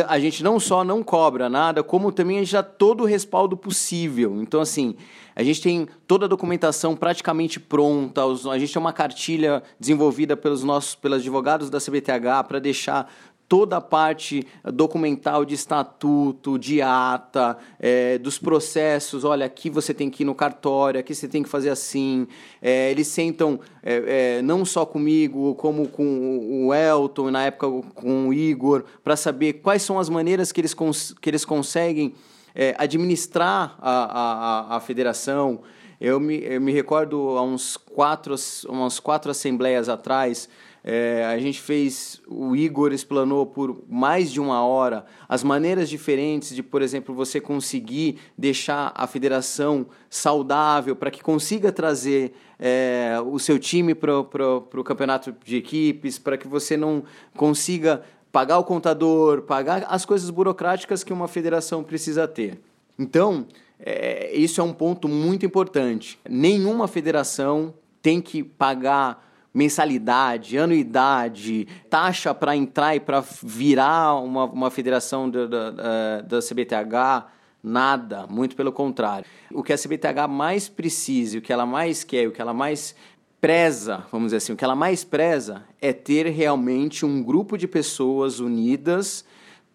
a gente não só não cobra nada, como também a gente dá todo o respaldo possível. Então, assim, a gente tem toda a documentação praticamente pronta, a gente tem uma cartilha desenvolvida pelos nossos, pelos advogados da CBTH para deixar toda a parte documental de estatuto, de ata, é, dos processos. Olha, aqui você tem que ir no cartório, aqui você tem que fazer assim. É, eles sentam é, é não só comigo, como com o Elton, na época com o Igor, para saber quais são as maneiras que eles, que eles conseguem é, administrar a, a, a federação. Eu me, eu me recordo há uns quatro, umas quatro assembleias atrás, é, a gente fez, o Igor explanou por mais de uma hora as maneiras diferentes de, por exemplo, você conseguir deixar a federação saudável para que consiga trazer é, o seu time para o campeonato de equipes, para que você não consiga pagar o contador, pagar as coisas burocráticas que uma federação precisa ter. Então, é, isso é um ponto muito importante. Nenhuma federação tem que pagar mensalidade, anuidade, taxa para entrar e para virar uma, uma federação da, da, CBTH, nada, muito pelo contrário. O que a CBTH mais precisa, o que ela mais quer, o que ela mais preza, vamos dizer assim, o que ela mais preza é ter realmente um grupo de pessoas unidas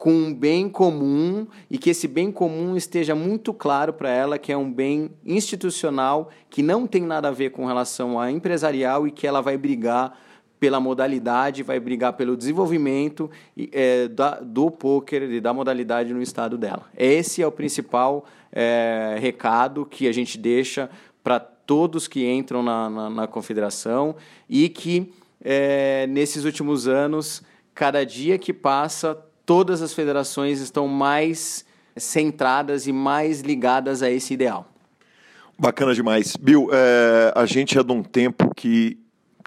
com um bem comum e que esse bem comum esteja muito claro para ela que é um bem institucional que não tem nada a ver com relação a empresarial e que ela vai brigar pela modalidade, vai brigar pelo desenvolvimento é, da, do poker e da modalidade no estado dela. Esse é o principal é, recado que a gente deixa para todos que entram na, na, na confederação e que é, nesses últimos anos, cada dia que passa, todas as federações estão mais centradas e mais ligadas a esse ideal.
Bacana demais. Bill, é, a gente é de um tempo que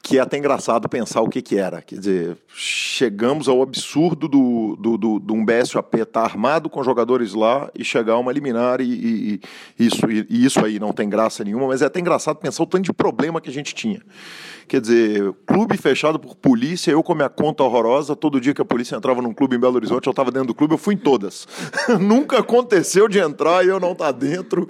que é até engraçado pensar o que, que era. Quer dizer, chegamos ao absurdo do, do, do, do um BSOP estar tá armado com jogadores lá e chegar a uma liminar e, e, e isso, e, e, isso aí não tem graça nenhuma, mas é até engraçado pensar o tanto de problema que a gente tinha. Quer dizer, clube fechado por polícia, eu com a minha conta horrorosa, todo dia que a polícia entrava num clube em Belo Horizonte, eu estava dentro do clube, eu fui em todas. <laughs> Nunca aconteceu de entrar e eu não estar tá dentro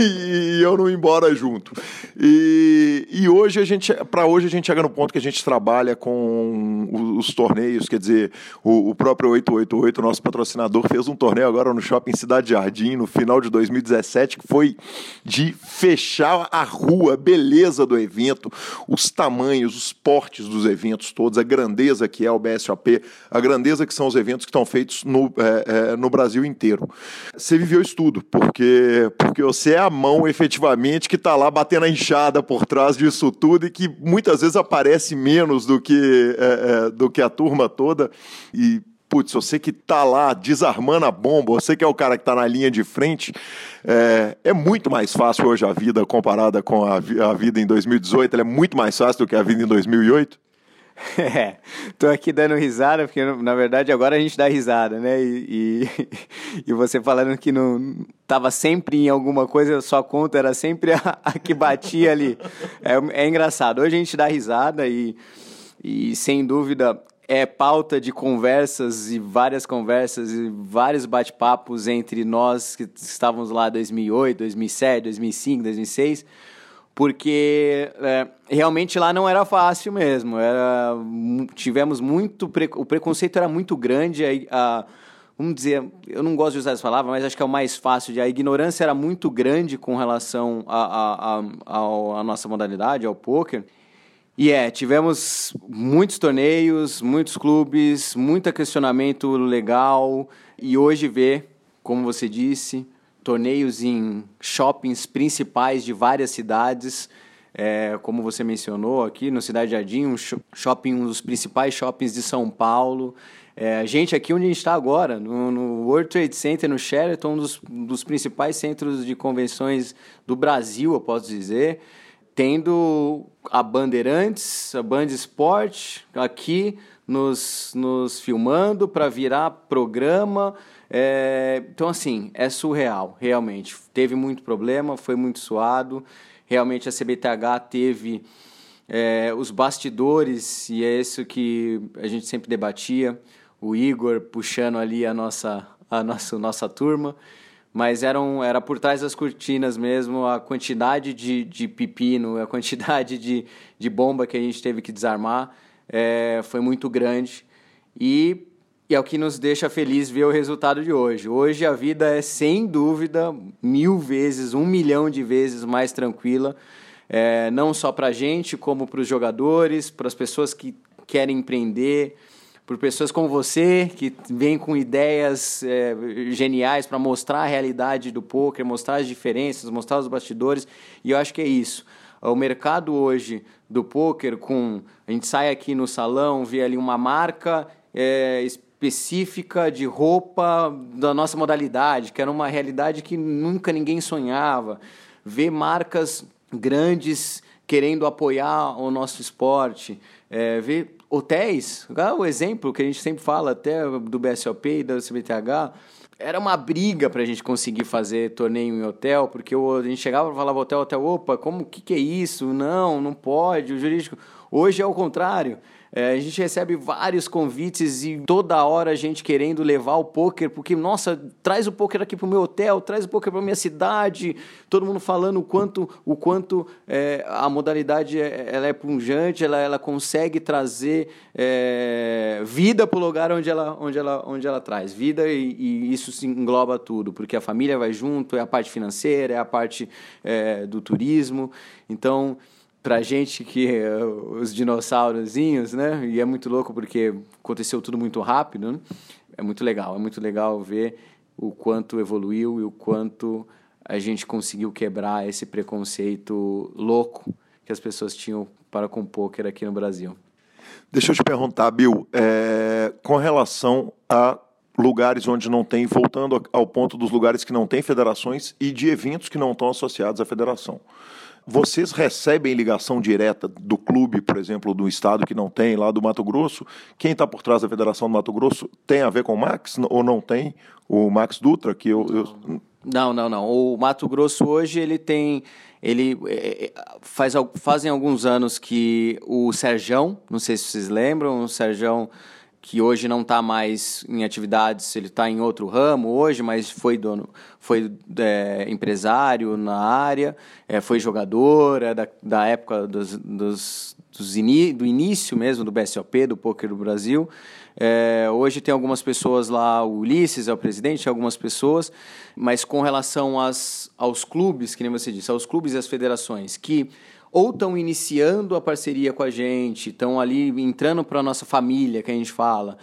e eu não ir embora junto. E, e hoje a gente, para hoje a gente chega no ponto que a gente trabalha com os, os torneios, quer dizer, o, o, próprio 888, nosso patrocinador, fez um torneio agora no Shopping Cidade Jardim, no final de 2017, que foi de fechar a rua, beleza do evento, os tamanhos, os portes dos eventos todos, a grandeza que é o BSOP, a grandeza que são os eventos que estão feitos no, é, é, no Brasil inteiro. Você viveu isso tudo, porque, porque você é a mão efetivamente que está lá batendo a enxada por trás disso tudo e que muitas vezes aparece menos do que, é, é, do que a turma toda. E, putz, você que está lá desarmando a bomba, você que é o cara que está na linha de frente, é, é, muito mais fácil hoje a vida comparada com a, a vida em 2018. Ela é muito mais fácil do que a vida em 2008. <laughs>
É, tô aqui dando risada, porque na verdade agora a gente dá risada, né? E, e, <laughs> e, você falando que não tava sempre em alguma coisa, sua conta era sempre a, a que batia ali. É, é, engraçado. Hoje a gente dá risada e, e sem dúvida é pauta de conversas e várias conversas e vários bate-papos entre nós que estávamos lá em 2008, 2007, 2005, 2006 porque é, realmente lá não era fácil mesmo. Era, tivemos muito. Pre, o preconceito era muito grande. A, a, vamos dizer, eu não gosto de usar essa palavra, mas acho que é o mais fácil. De, a ignorância era muito grande com relação à a, a, a, nossa modalidade, ao poker. E é, tivemos muitos torneios, muitos clubes, muito questionamento legal. E hoje ver, como você disse, torneios em shoppings principais de várias cidades, é, como você mencionou aqui, no Cidade Jardim, um shopping, um dos principais shoppings de São Paulo. É, a gente aqui onde a gente está agora, no, no, World Trade Center, no Sheraton, um dos, dos principais centros de convenções do Brasil, eu posso dizer, tendo a Bandeirantes, a Band Sport aqui nos, nos filmando para virar programa, é, então, assim, é surreal, realmente. Teve muito problema, foi muito suado. Realmente a CBTH teve é, os bastidores, e é isso que a gente sempre debatia. O Igor puxando ali a nossa, a nossa, nossa turma. Mas eram, era por trás das cortinas mesmo a quantidade de, de pepino, a quantidade de, de bomba que a gente teve que desarmar é, foi muito grande. E e é o que nos deixa feliz ver o resultado de hoje. Hoje a vida é, sem dúvida, mil vezes, um milhão de vezes mais tranquila, é, não só para a gente, como para os jogadores, para as pessoas que querem empreender, por pessoas como você, que vêm com ideias é, geniais para mostrar a realidade do poker, mostrar as diferenças, mostrar os bastidores. E eu acho que é isso. O mercado hoje do poker, com a gente sai aqui no salão, vê ali uma marca é, específica de roupa da nossa modalidade, que era uma realidade que nunca ninguém sonhava. Ver marcas grandes querendo apoiar o nosso esporte, é, ver hotéis, o exemplo que a gente sempre fala até do BSOP e da CBTH, era uma briga para a gente conseguir fazer torneio em hotel, porque a gente chegava e falava hotel, hotel, opa, como que, que é isso? Não, não pode, o jurídico. Hoje é o contrário É, a gente recebe vários convites e toda hora a gente querendo levar o poker, porque, nossa, traz o poker aqui pro meu hotel, traz o poker pra minha cidade. Todo mundo falando o quanto, o quanto é, a modalidade é, ela é punjante, ela, ela consegue trazer é, vida pro lugar onde ela, onde ela, onde ela traz. Vida e, e isso se engloba tudo, porque a família vai junto, é a parte financeira, é a parte é, do turismo. Então, pra gente que é, os dinossaurozinhos, né? E é muito louco porque aconteceu tudo muito rápido, né? É muito legal, é muito legal ver o quanto evoluiu e o quanto a gente conseguiu quebrar esse preconceito louco que as pessoas tinham para com poker aqui no Brasil.
Deixa eu te perguntar, Bill, é, com relação a lugares onde não tem, voltando ao ponto dos lugares que não tem federações e de eventos que não estão associados à federação. Vocês recebem ligação direta do clube, por exemplo, do estado que não tem, lá do Mato Grosso? Quem está por trás da Federação do Mato Grosso tem a ver com o Max ou não tem? O Max Dutra, que eu. eu...
Não, não, não. O Mato Grosso hoje ele tem. Ele é, faz, fazem alguns anos que o Serjão, não sei se vocês lembram, o Serjão que hoje não está mais em atividades, ele está em outro ramo hoje, mas foi dono, foi é, empresário na área, é, foi jogador, é da, da época dos, dos, dos ini, do início mesmo do BSOP, do Poker do Brasil. É, hoje tem algumas pessoas lá, o Ulisses é o presidente, algumas pessoas, mas com relação às, aos clubes, que nem você disse, aos clubes e às federações, que ou estão iniciando a parceria com a gente, estão ali entrando para a nossa família, que a gente fala,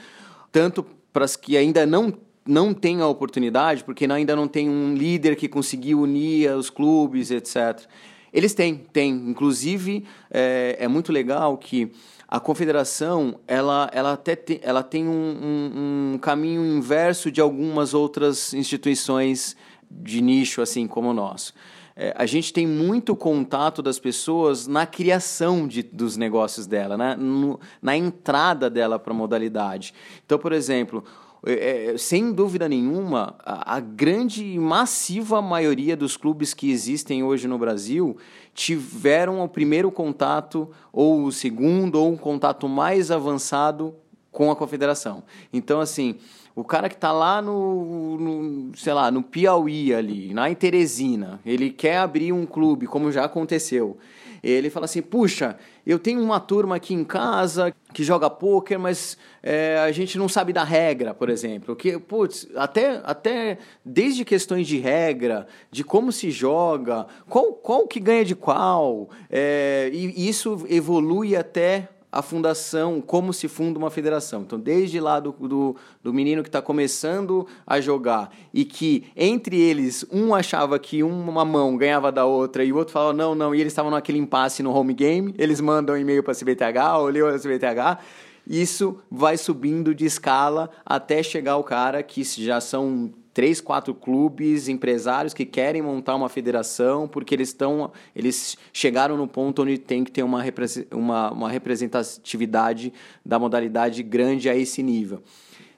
tanto para as que ainda não não têm a oportunidade, porque ainda não tem um líder que conseguiu unir os clubes, etc. Eles têm, têm. Inclusive, é, é muito legal que a confederação ela, ela até ela tem um, um, um, caminho inverso de algumas outras instituições de nicho assim como o nosso é, a gente tem muito contato das pessoas na criação de, dos negócios dela, né? No, na entrada dela para a modalidade. Então, por exemplo, é, é, sem dúvida nenhuma, a, a, grande e massiva maioria dos clubes que existem hoje no Brasil tiveram o primeiro contato, ou o segundo, ou um contato mais avançado com a confederação. Então, assim, o cara que está lá no, no, sei lá, no Piauí ali, na Teresina, ele quer abrir um clube, como já aconteceu. Ele fala assim, puxa, eu tenho uma turma aqui em casa que joga pôquer, mas é, a gente não sabe da regra, por exemplo. Que, putz, até, até desde questões de regra, de como se joga, qual, qual que ganha de qual, é, e isso evolui até a fundação, como se funda uma federação. Então, desde lá do, do, do menino que está começando a jogar e que entre eles um achava que uma mão ganhava da outra e o outro falava não, não, e eles estavam naquele impasse no home game, eles mandam um e-mail para a CBTH, ou leu a CBTH, isso vai subindo de escala até chegar o cara que já são três, quatro clubes, empresários que querem montar uma federação porque eles estão, eles chegaram no ponto onde tem que ter uma, uma, uma representatividade da modalidade grande a esse nível.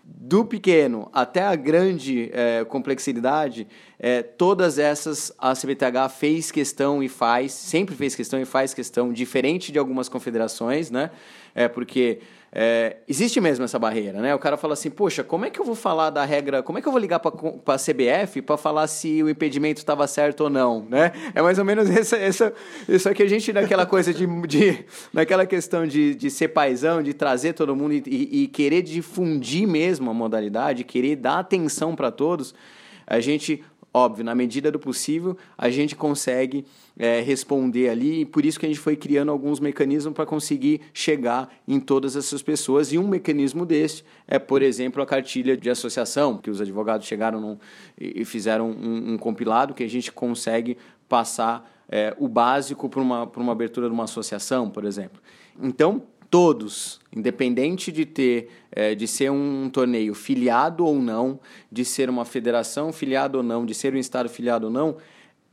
Do pequeno até a grande é, complexidade, é, todas essas a CBTH fez questão e faz, sempre fez questão e faz questão, diferente de algumas confederações, né? É porque é, existe mesmo essa barreira, né? O cara fala assim, poxa, como é que eu vou falar da regra, como é que eu vou ligar para a CBF para falar se o impedimento estava certo ou não, né? É mais ou menos <laughs> essa, essa, isso aqui a gente naquela coisa de, de naquela questão de, de ser paisão, de trazer todo mundo e, e, e querer difundir mesmo a modalidade, querer dar atenção para todos, a gente Óbvio, na medida do possível, a gente consegue é, responder ali, e por isso que a gente foi criando alguns mecanismos para conseguir chegar em todas essas pessoas. E um mecanismo deste é, por exemplo, a cartilha de associação, que os advogados chegaram num, e fizeram um, um, compilado que a gente consegue passar é, o básico para uma, uma abertura de uma associação, por exemplo. Então, todos, independente de ter, é, de ser um torneio filiado ou não, de ser uma federação filiada ou não, de ser um estado filiado ou não,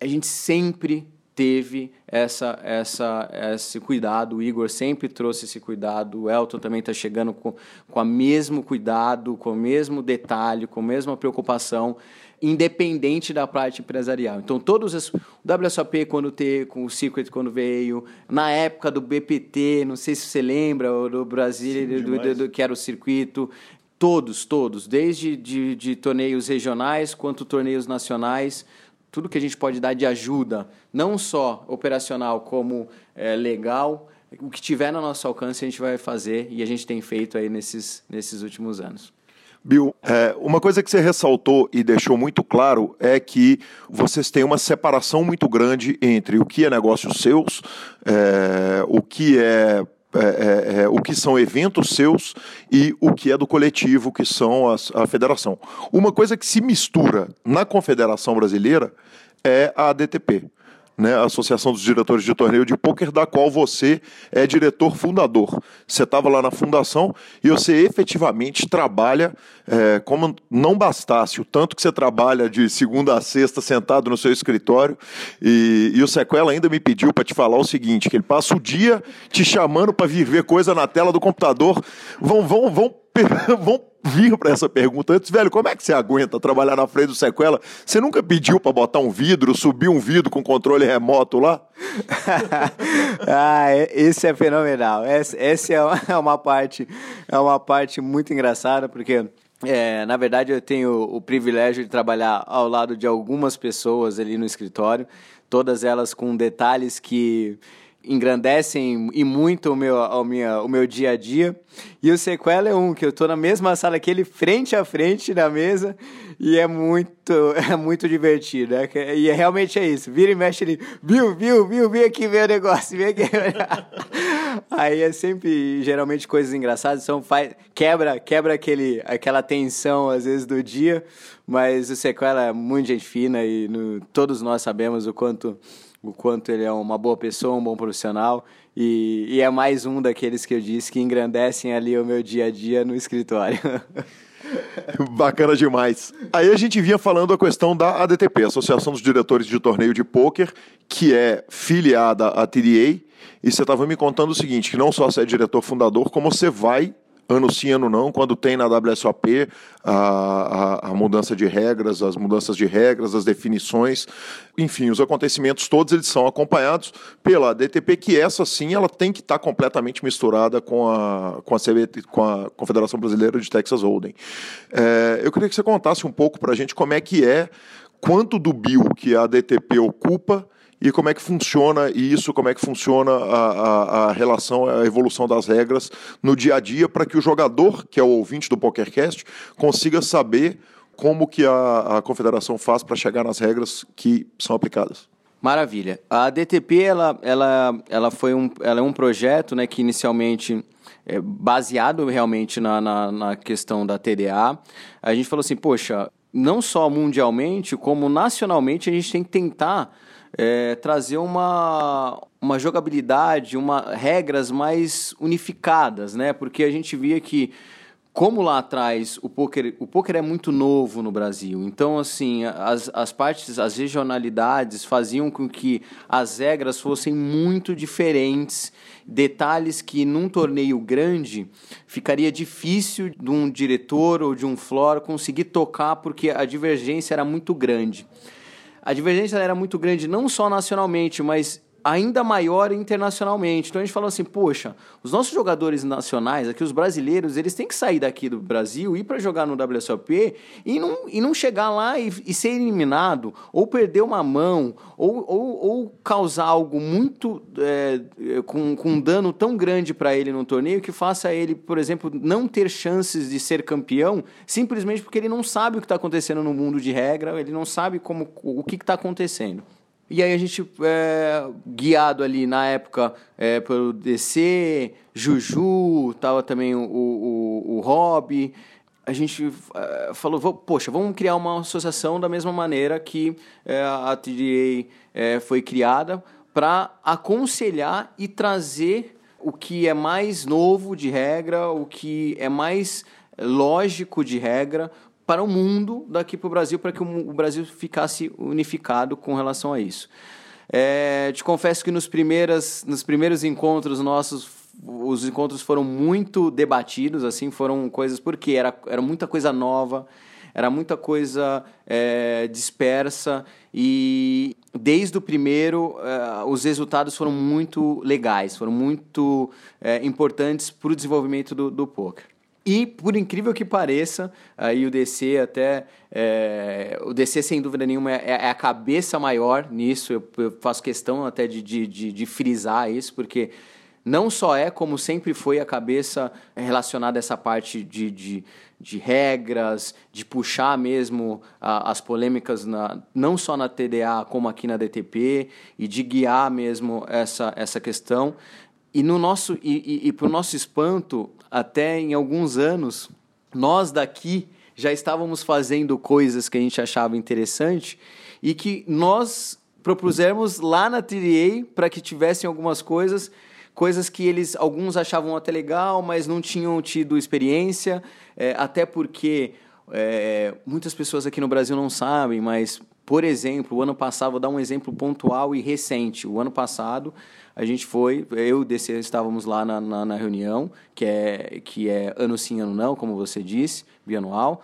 a gente sempre teve essa, essa, esse cuidado. O Igor sempre trouxe esse cuidado. O Elton também está chegando com, com o mesmo cuidado, com o mesmo detalhe, com a mesma preocupação, independente da parte empresarial. Então, todos os. O WSOP, quando teve, com o Secret, quando veio, na época do BPT, não sei se você lembra, do Brasil, do, do, do, que era o circuito. Todos, todos, desde de, de torneios regionais quanto torneios nacionais tudo que a gente pode dar de ajuda, não só operacional como é, legal, o que tiver no nosso alcance a gente vai fazer e a gente tem feito aí nesses, nesses últimos anos.
Bill, é, uma coisa que você ressaltou e deixou muito claro é que vocês têm uma separação muito grande entre o que é negócios seus, é, o que é é, é, é, o que são eventos seus e o que é do coletivo, que são as, a federação. Uma coisa que se mistura na Confederação Brasileira é a ADTP né, a Associação dos Diretores de Torneio de Pôquer, da qual você é diretor fundador. Você estava lá na fundação e você efetivamente trabalha é, como não bastasse o tanto que você trabalha de segunda a sexta sentado no seu escritório. E, e o Sequela ainda me pediu para te falar o seguinte: que ele passa o dia te chamando para vir ver coisa na tela do computador. Vão, vão, vão <laughs> vão vir para essa pergunta antes, velho, como é que você aguenta trabalhar na frente do sequela? Você nunca pediu para botar um vidro, subir um vidro com controle remoto lá? <laughs>
ah, esse é fenomenal. Essa, essa é uma parte, é uma parte muito engraçada porque é, na verdade, eu tenho o privilégio de trabalhar ao lado de algumas pessoas ali no escritório, todas elas com detalhes que engrandecem e muito o meu, o, minha, o meu dia a dia. E o sequela é um, que eu estou na mesma sala que ele, frente a frente na mesa, e é muito, <laughs> é muito divertido. Né? E é, realmente é isso. Vira e mexe ele, viu, viu, viu, vem aqui ver o negócio, vem aqui. <laughs> Aí é sempre, geralmente, coisas engraçadas, são, faz, quebra, quebra aquele, aquela tensão, às vezes, do dia, mas o sequela é muito gente fina e no, todos nós sabemos o quanto o quanto ele é uma boa pessoa, um bom profissional e, e, é mais um daqueles que eu disse que engrandecem ali o meu dia a dia no escritório. <laughs>
Bacana demais. Aí a gente vinha falando a questão da ADTP, Associação dos Diretores de Torneio de Pôquer, que é filiada à TDA, e você estava me contando o seguinte, que não só você é diretor fundador, como você vai ano sim, ano não, quando tem na WSOP a, a, a, mudança de regras, as mudanças de regras, as definições, enfim, os acontecimentos todos eles são acompanhados pela DTP, que essa sim ela tem que estar tá completamente misturada com a, com, a CBT, com a Confederação Brasileira de Texas Hold'em. É, eu queria que você contasse um pouco para a gente como é que é, quanto do bio que a DTP ocupa, e como é que funciona isso, como é que funciona a, a, a relação, a evolução das regras no dia a dia para que o jogador, que é o ouvinte do PokerCast, consiga saber como que a, a confederação faz para chegar nas regras que são aplicadas.
Maravilha. A DTP ela, ela, ela foi um, ela é um projeto né, que inicialmente é baseado realmente na, na, na questão da TDA. A gente falou assim, poxa, não só mundialmente, como nacionalmente, a gente tem que tentar é, trazer uma, uma jogabilidade, uma regras mais unificadas, né? Porque a gente via que como lá atrás o poker, o poker é muito novo no Brasil, então assim as, as partes, as regionalidades faziam com que as regras fossem muito diferentes, detalhes que num torneio grande ficaria difícil de um diretor ou de um floor conseguir tocar porque a divergência era muito grande a divergência era muito grande, não só nacionalmente, mas ainda maior internacionalmente. Então a gente falou assim, poxa, os nossos jogadores nacionais, aqui os brasileiros, eles têm que sair daqui do Brasil, ir para jogar no WSOP e não, e não chegar lá e, e ser eliminado, ou perder uma mão, ou, ou, ou causar algo muito é, com, com um dano tão grande para ele no torneio que faça ele, por exemplo, não ter chances de ser campeão, simplesmente porque ele não sabe o que está acontecendo no mundo de regra, ele não sabe como, o que está acontecendo. E aí a gente, é, guiado ali na época é, pelo DC, Juju, tava também o, o, o Hobby, a gente é, falou, poxa, vamos criar uma associação da mesma maneira que é, a TDA é, foi criada para aconselhar e trazer o que é mais novo de regra, o que é mais lógico de regra para o mundo daqui para o Brasil, para que o Brasil ficasse unificado com relação a isso. É, te confesso que nos, primeiras, nos primeiros encontros nossos, os encontros foram muito debatidos, assim, foram coisas porque era, era muita coisa nova, era muita coisa é, dispersa e desde o primeiro é, os resultados foram muito legais, foram muito é, importantes para o desenvolvimento do, do poker. E, por incrível que pareça, aí o DC até. É, o DC, sem dúvida nenhuma, é, é, a cabeça maior nisso. Eu, eu faço questão até de, de, de, de, frisar isso, porque não só é como sempre foi a cabeça relacionada a essa parte de, de, de regras, de puxar mesmo a, as polêmicas, na, não só na TDA, como aqui na DTP, e de guiar mesmo essa, essa questão. E, no nosso, e, e, e para o nosso espanto, até em alguns anos, nós daqui já estávamos fazendo coisas que a gente achava interessante e que nós propusemos lá na TDA para que tivessem algumas coisas, coisas que eles alguns achavam até legal, mas não tinham tido experiência, é, até porque é, muitas pessoas aqui no Brasil não sabem, mas por exemplo, o ano passado, vou dar um exemplo pontual e recente. O ano passado a gente foi, eu e o DC estávamos lá na, na, na, reunião, que é, que é ano sim, ano não, como você disse, bianual.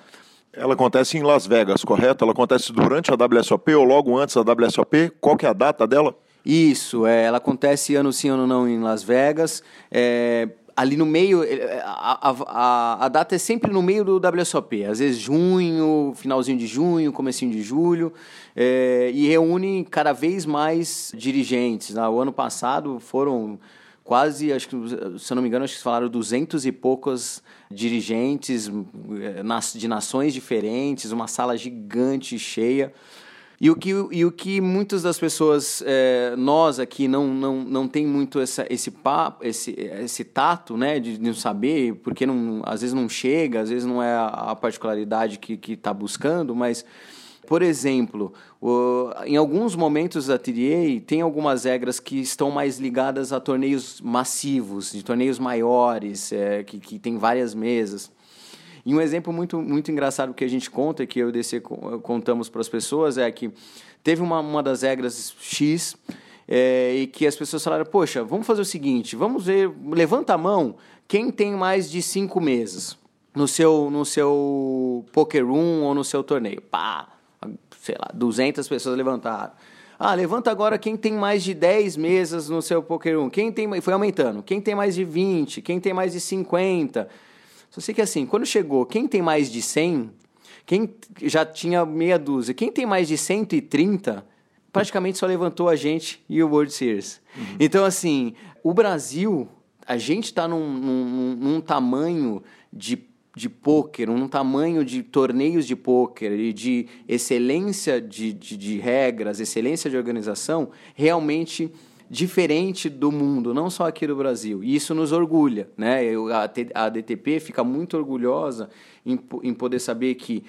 Ela acontece em Las Vegas, correto? Ela acontece durante a WSOP ou logo antes da WSOP? Qual que é a data dela?
Isso, é, ela acontece ano sim, ano não em Las Vegas. É, ali no meio, é, a, a, a, data é sempre no meio do WSOP, às vezes junho, finalzinho de junho, comecinho de julho é, e reúne cada vez mais dirigentes. Né? O ano passado foram quase, acho que, se eu não me engano, acho que falaram duzentos e poucos dirigentes é, de nações diferentes, uma sala gigante, cheia. E o que, e o que muitas das pessoas, é, nós aqui, não, não, não tem muito essa, esse, papo, esse, esse tato né, de não saber, porque não, às vezes não chega, às vezes não é a, a particularidade que está buscando, mas por exemplo, o, em alguns momentos da TDA tem algumas regras que estão mais ligadas a torneios massivos, de torneios maiores, é, que, que tem várias mesas. E um exemplo muito, muito engraçado que a gente conta, que eu e DC contamos para as pessoas, é que teve uma, uma das regras X é, e que as pessoas falaram, poxa, vamos fazer o seguinte, vamos ver, levanta a mão quem tem mais de cinco meses no seu, no seu poker room ou no seu torneio. Pá! sei lá, 200 pessoas levantaram. Ah, levanta agora quem tem mais de 10 mesas no seu Poker 1. Quem tem, foi aumentando. Quem tem mais de 20, quem tem mais de 50. Só sei que assim, quando chegou quem tem mais de 100, quem já tinha meia dúzia, quem tem mais de 130, praticamente só levantou a gente e o World Series. Uhum. Então, assim, o Brasil, a gente está num, num, num tamanho de de pôquer, um tamanho de torneios de pôquer e de excelência de, de, de, regras, excelência de organização, realmente diferente do mundo, não só aqui do Brasil. E isso nos orgulha. Né? A, a DTP fica muito orgulhosa em, em poder saber que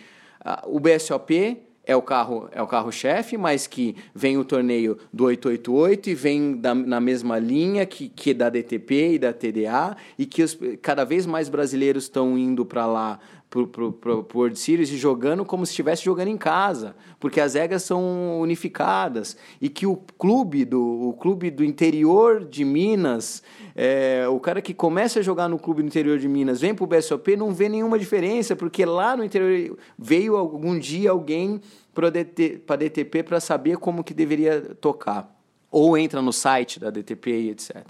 uh, o BSOP é o carro é o carro chefe, mas que vem o torneio do 888 e vem da, na mesma linha que, que da DTP e da TDA e que os, cada vez mais brasileiros estão indo para lá pro, pro, pro, World Series e jogando como se estivesse jogando em casa, porque as regras são unificadas e que o clube do, o clube do interior de Minas, é, o cara que começa a jogar no clube do interior de Minas vem para o BSOP não vê nenhuma diferença, porque lá no interior veio algum dia alguém para DT, a DTP para saber como que deveria tocar ou entra no site da DTP e etc.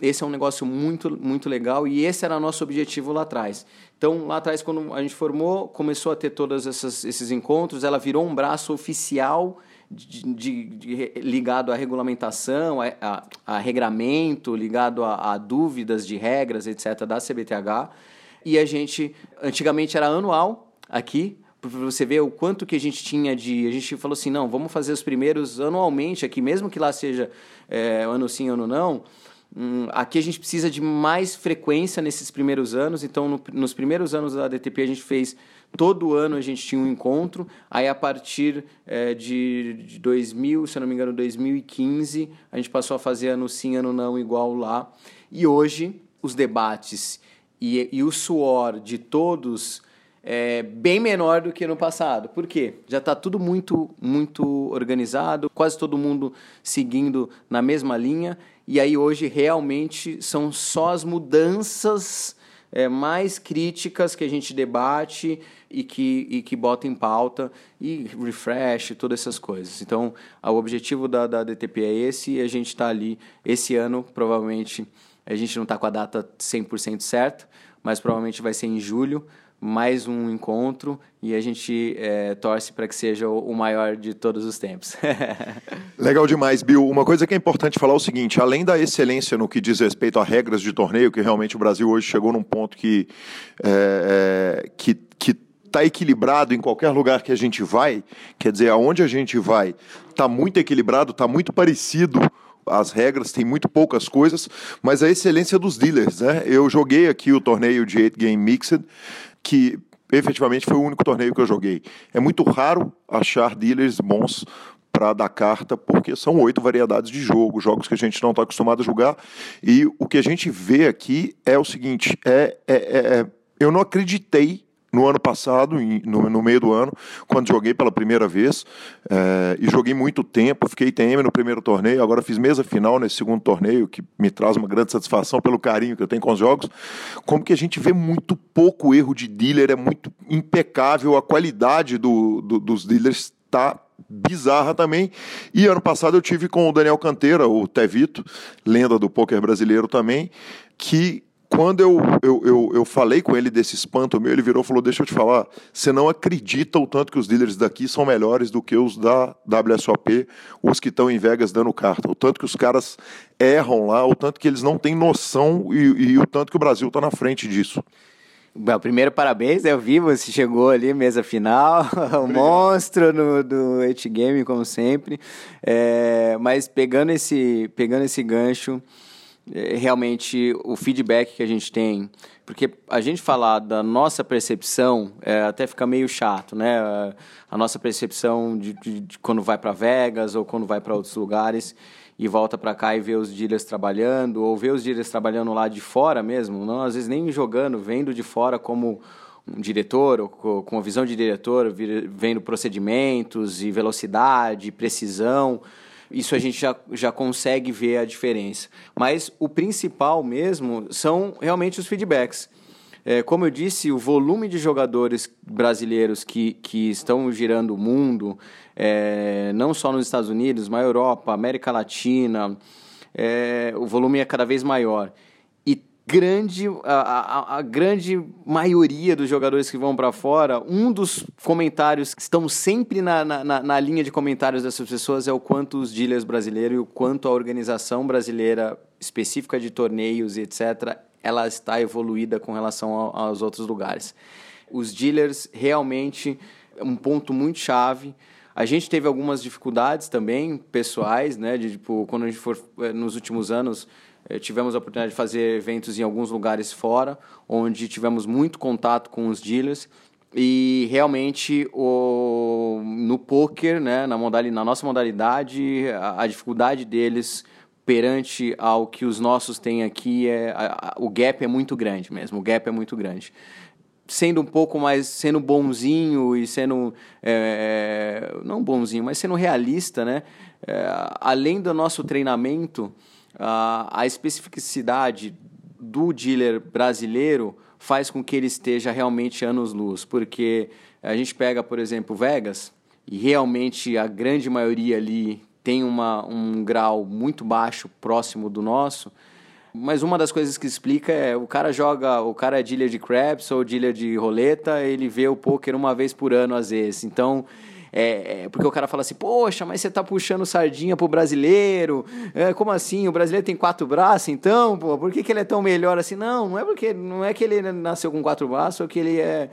Esse é um negócio muito, muito legal e esse era nosso objetivo lá atrás. Então, lá atrás, quando a gente formou, começou a ter todos esses encontros, ela virou um braço oficial de, de, de, ligado à regulamentação, a, a, a regramento, ligado a, a, dúvidas de regras, etc., da CBTH. E a gente, antigamente era anual aqui, para você ver o quanto que a gente tinha de. A gente falou assim: não, vamos fazer os primeiros anualmente aqui, mesmo que lá seja é, ano sim, ano não Hum, aqui a gente precisa de mais frequência nesses primeiros anos, então no, nos primeiros anos da DTP a gente fez todo ano a gente tinha um encontro, aí a partir é, de, de 2000, se eu não me engano, 2015, a gente passou a fazer ano sim, ano não igual lá, e hoje os debates e, e o suor de todos é bem menor do que no passado. Por quê? Já está tudo muito, muito organizado, quase todo mundo seguindo na mesma linha. E aí hoje realmente são só as mudanças é, mais críticas que a gente debate e que, e que bota em pauta e refresh, todas essas coisas. Então, o objetivo da, da DTP é esse e a gente está ali. Esse ano, provavelmente, a gente não está com a data 100% certa, mas provavelmente vai ser em julho mais um encontro e a gente é, torce para que seja o maior de todos os tempos. <laughs>
Legal demais, Bill. Uma coisa que é importante falar é o seguinte: além da excelência no que diz respeito a regras de torneio, que realmente o Brasil hoje chegou num ponto que é, é que que está equilibrado em qualquer lugar que a gente vai, quer dizer, aonde a gente vai, está muito equilibrado, está muito parecido as regras, tem muito poucas coisas, mas a excelência dos dealers, né? Eu joguei aqui o torneio de 8 Game Mixed, que efetivamente foi o único torneio que eu joguei. É muito raro achar dealers bons para dar carta, porque são oito variedades de jogo, jogos que a gente não está acostumado a jogar. E o que a gente vê aqui é o seguinte: é, é, é, é eu não acreditei no ano passado, no, meio do ano, quando joguei pela primeira vez, é, e joguei muito tempo, fiquei TM no primeiro torneio, agora fiz mesa final nesse segundo torneio, que me traz uma grande satisfação pelo carinho que eu tenho com os jogos, como que a gente vê muito pouco erro de dealer, é muito impecável, a qualidade do, do, dos dealers está bizarra também. E ano passado eu tive com o Daniel Canteira, o Tevito, lenda do poker brasileiro também, que quando eu, eu, eu, eu, falei com ele desse espanto meu, ele virou e falou: Deixa eu te falar, você não acredita o tanto que os dealers daqui são melhores do que os da WSOP, os que estão em Vegas dando carta. O tanto que os caras erram lá, o tanto que eles não têm noção e, e o tanto que o Brasil está na frente disso.
Bom, primeiro, parabéns, eu vi, você chegou ali, mesa final, <laughs> o monstro no, do It Game, como sempre. É, mas pegando esse, pegando esse gancho, realmente o feedback que a gente tem, porque a gente falar da nossa percepção é, até fica meio chato, né? A nossa percepção de, de, de quando vai para Vegas ou quando vai para outros lugares e volta para cá e vê os dealers trabalhando ou vê os dealers trabalhando lá de fora mesmo, não às vezes nem jogando, vendo de fora como um diretor ou com a visão de diretor, vendo procedimentos e velocidade, precisão isso a gente já, já consegue ver a diferença. Mas o principal mesmo são realmente os feedbacks. É, como eu disse, o volume de jogadores brasileiros que, que estão girando o mundo, é, não só nos Estados Unidos, mas Europa, América Latina, é, o volume é cada vez maior grande, a, a, a, grande maioria dos jogadores que vão para fora, um dos comentários que estão sempre na, na, na, linha de comentários dessas pessoas é o quanto os dealers brasileiros e o quanto a organização brasileira específica de torneios e etc., ela está evoluída com relação aos outros lugares. Os dealers realmente é um ponto muito chave. A gente teve algumas dificuldades também pessoais, né? De, tipo, quando a gente for eh, nos últimos anos tivemos a oportunidade de fazer eventos em alguns lugares fora, onde tivemos muito contato com os dealers. E realmente o, no poker, né, na, modalidade, na nossa modalidade, a, a, dificuldade deles perante ao que os nossos têm aqui é a, a, o gap é muito grande mesmo. O gap é muito grande sendo um pouco mais sendo bonzinho e sendo é, não bonzinho, mas sendo realista, né? É, além do nosso treinamento, a especificidade do dealer brasileiro faz com que ele esteja realmente anos-luz, porque a gente pega, por exemplo, Vegas, e realmente a grande maioria ali tem uma, um grau muito baixo, próximo do nosso, mas uma das coisas que explica é o cara joga, o cara é dealer de craps ou dealer de roleta, ele vê o poker uma vez por ano às vezes. Então, é, é, porque o cara fala assim, poxa, mas você tá puxando sardinha pro brasileiro. É, como assim? O brasileiro tem quatro braços, então, pô, por que, que ele é tão melhor assim? Não, não é porque não é que ele nasceu com quatro braços, ou que ele é.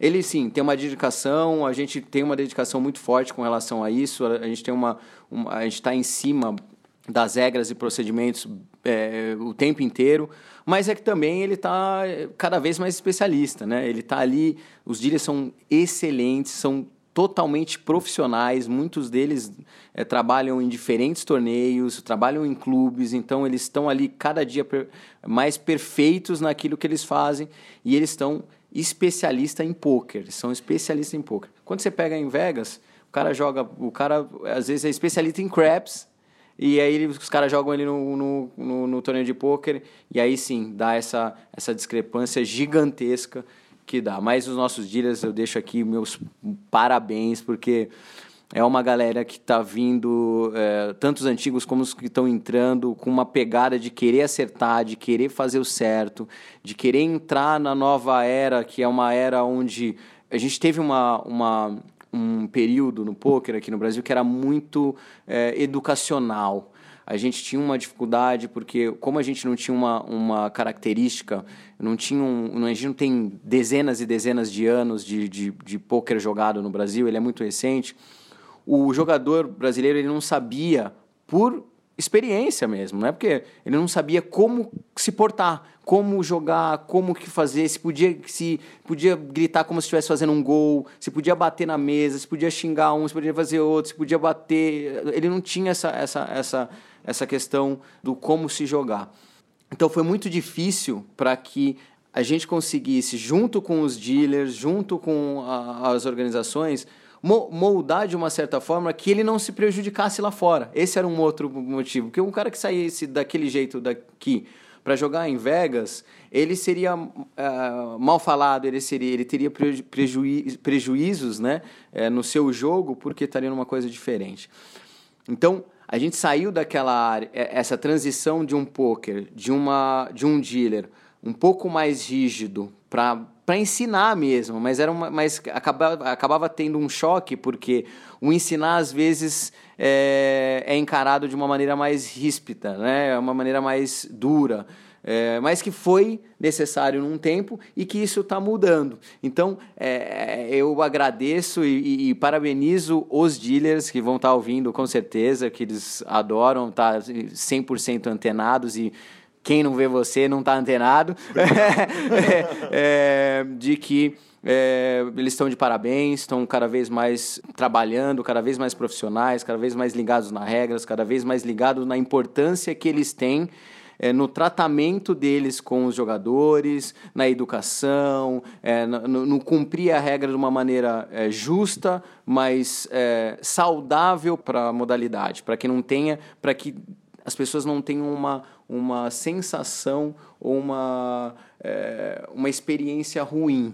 Ele sim tem uma dedicação, a gente tem uma dedicação muito forte com relação a isso, a gente tem uma. uma a gente está em cima das regras e procedimentos é, o tempo inteiro, mas é que também ele está cada vez mais especialista, né? Ele está ali, os dias são excelentes, são totalmente profissionais, muitos deles é, trabalham em diferentes torneios, trabalham em clubes, então eles estão ali cada dia per mais perfeitos naquilo que eles fazem. E eles estão especialista em poker, são especialistas em poker. Quando você pega em Vegas, o cara joga, o cara às vezes é especialista em craps, e aí os caras jogam ele no, no, no, no torneio de pôquer, e aí sim, dá essa, essa discrepância gigantesca que dá. Mas os nossos dealers, eu deixo aqui meus parabéns, porque é uma galera que está vindo, é, tanto os antigos como os que estão entrando, com uma pegada de querer acertar, de querer fazer o certo, de querer entrar na nova era, que é uma era onde a gente teve uma, uma, um período no poker aqui no Brasil que era muito é, educacional. A gente tinha uma dificuldade porque, como a gente não tinha uma, uma característica, não tinha um, a gente não tem dezenas e dezenas de anos de, de, de poker jogado no Brasil, ele é muito recente. O jogador brasileiro ele não sabia, por experiência mesmo, não é porque ele não sabia como se portar, como jogar, como que fazer, se podia se podia gritar como se estivesse fazendo um gol, se podia bater na mesa, se podia xingar um, se podia fazer outro, se podia bater, ele não tinha essa essa essa essa questão do como se jogar. Então foi muito difícil para que a gente conseguisse junto com os dealers, junto com a, as organizações, moldar de uma certa forma que ele não se prejudicasse lá fora. Esse era um outro motivo. Porque um cara que saísse daquele jeito daqui para jogar em Vegas, ele seria uh, mal falado, ele, seria, ele teria prejuí prejuízos né, uh, no seu jogo porque estaria numa coisa diferente. Então, a gente saiu daquela área, é, essa transição de um poker, de, uma, de um dealer um pouco mais rígido para para ensinar mesmo, mas era uma, mas acabava, acabava tendo um choque porque o ensinar às vezes é, é encarado de uma maneira mais ríspida, né? É uma maneira mais dura. É, mas que foi necessário num tempo e que isso está mudando. Então, é, eu agradeço e, e, e, parabenizo os dealers que vão estar tá ouvindo, com certeza, que eles adoram estar tá 100% antenados e quem não vê você não está antenado, <laughs> é, de que é, eles estão de parabéns, estão cada vez mais trabalhando, cada vez mais profissionais, cada vez mais ligados nas regras, cada vez mais ligados na importância que eles têm é, no tratamento deles com os jogadores, na educação, é, no, no, cumprir a regra de uma maneira é, justa, mas é, saudável para a modalidade, para que não tenha, para que as pessoas não tenham uma, uma sensação ou uma, é, uma experiência ruim.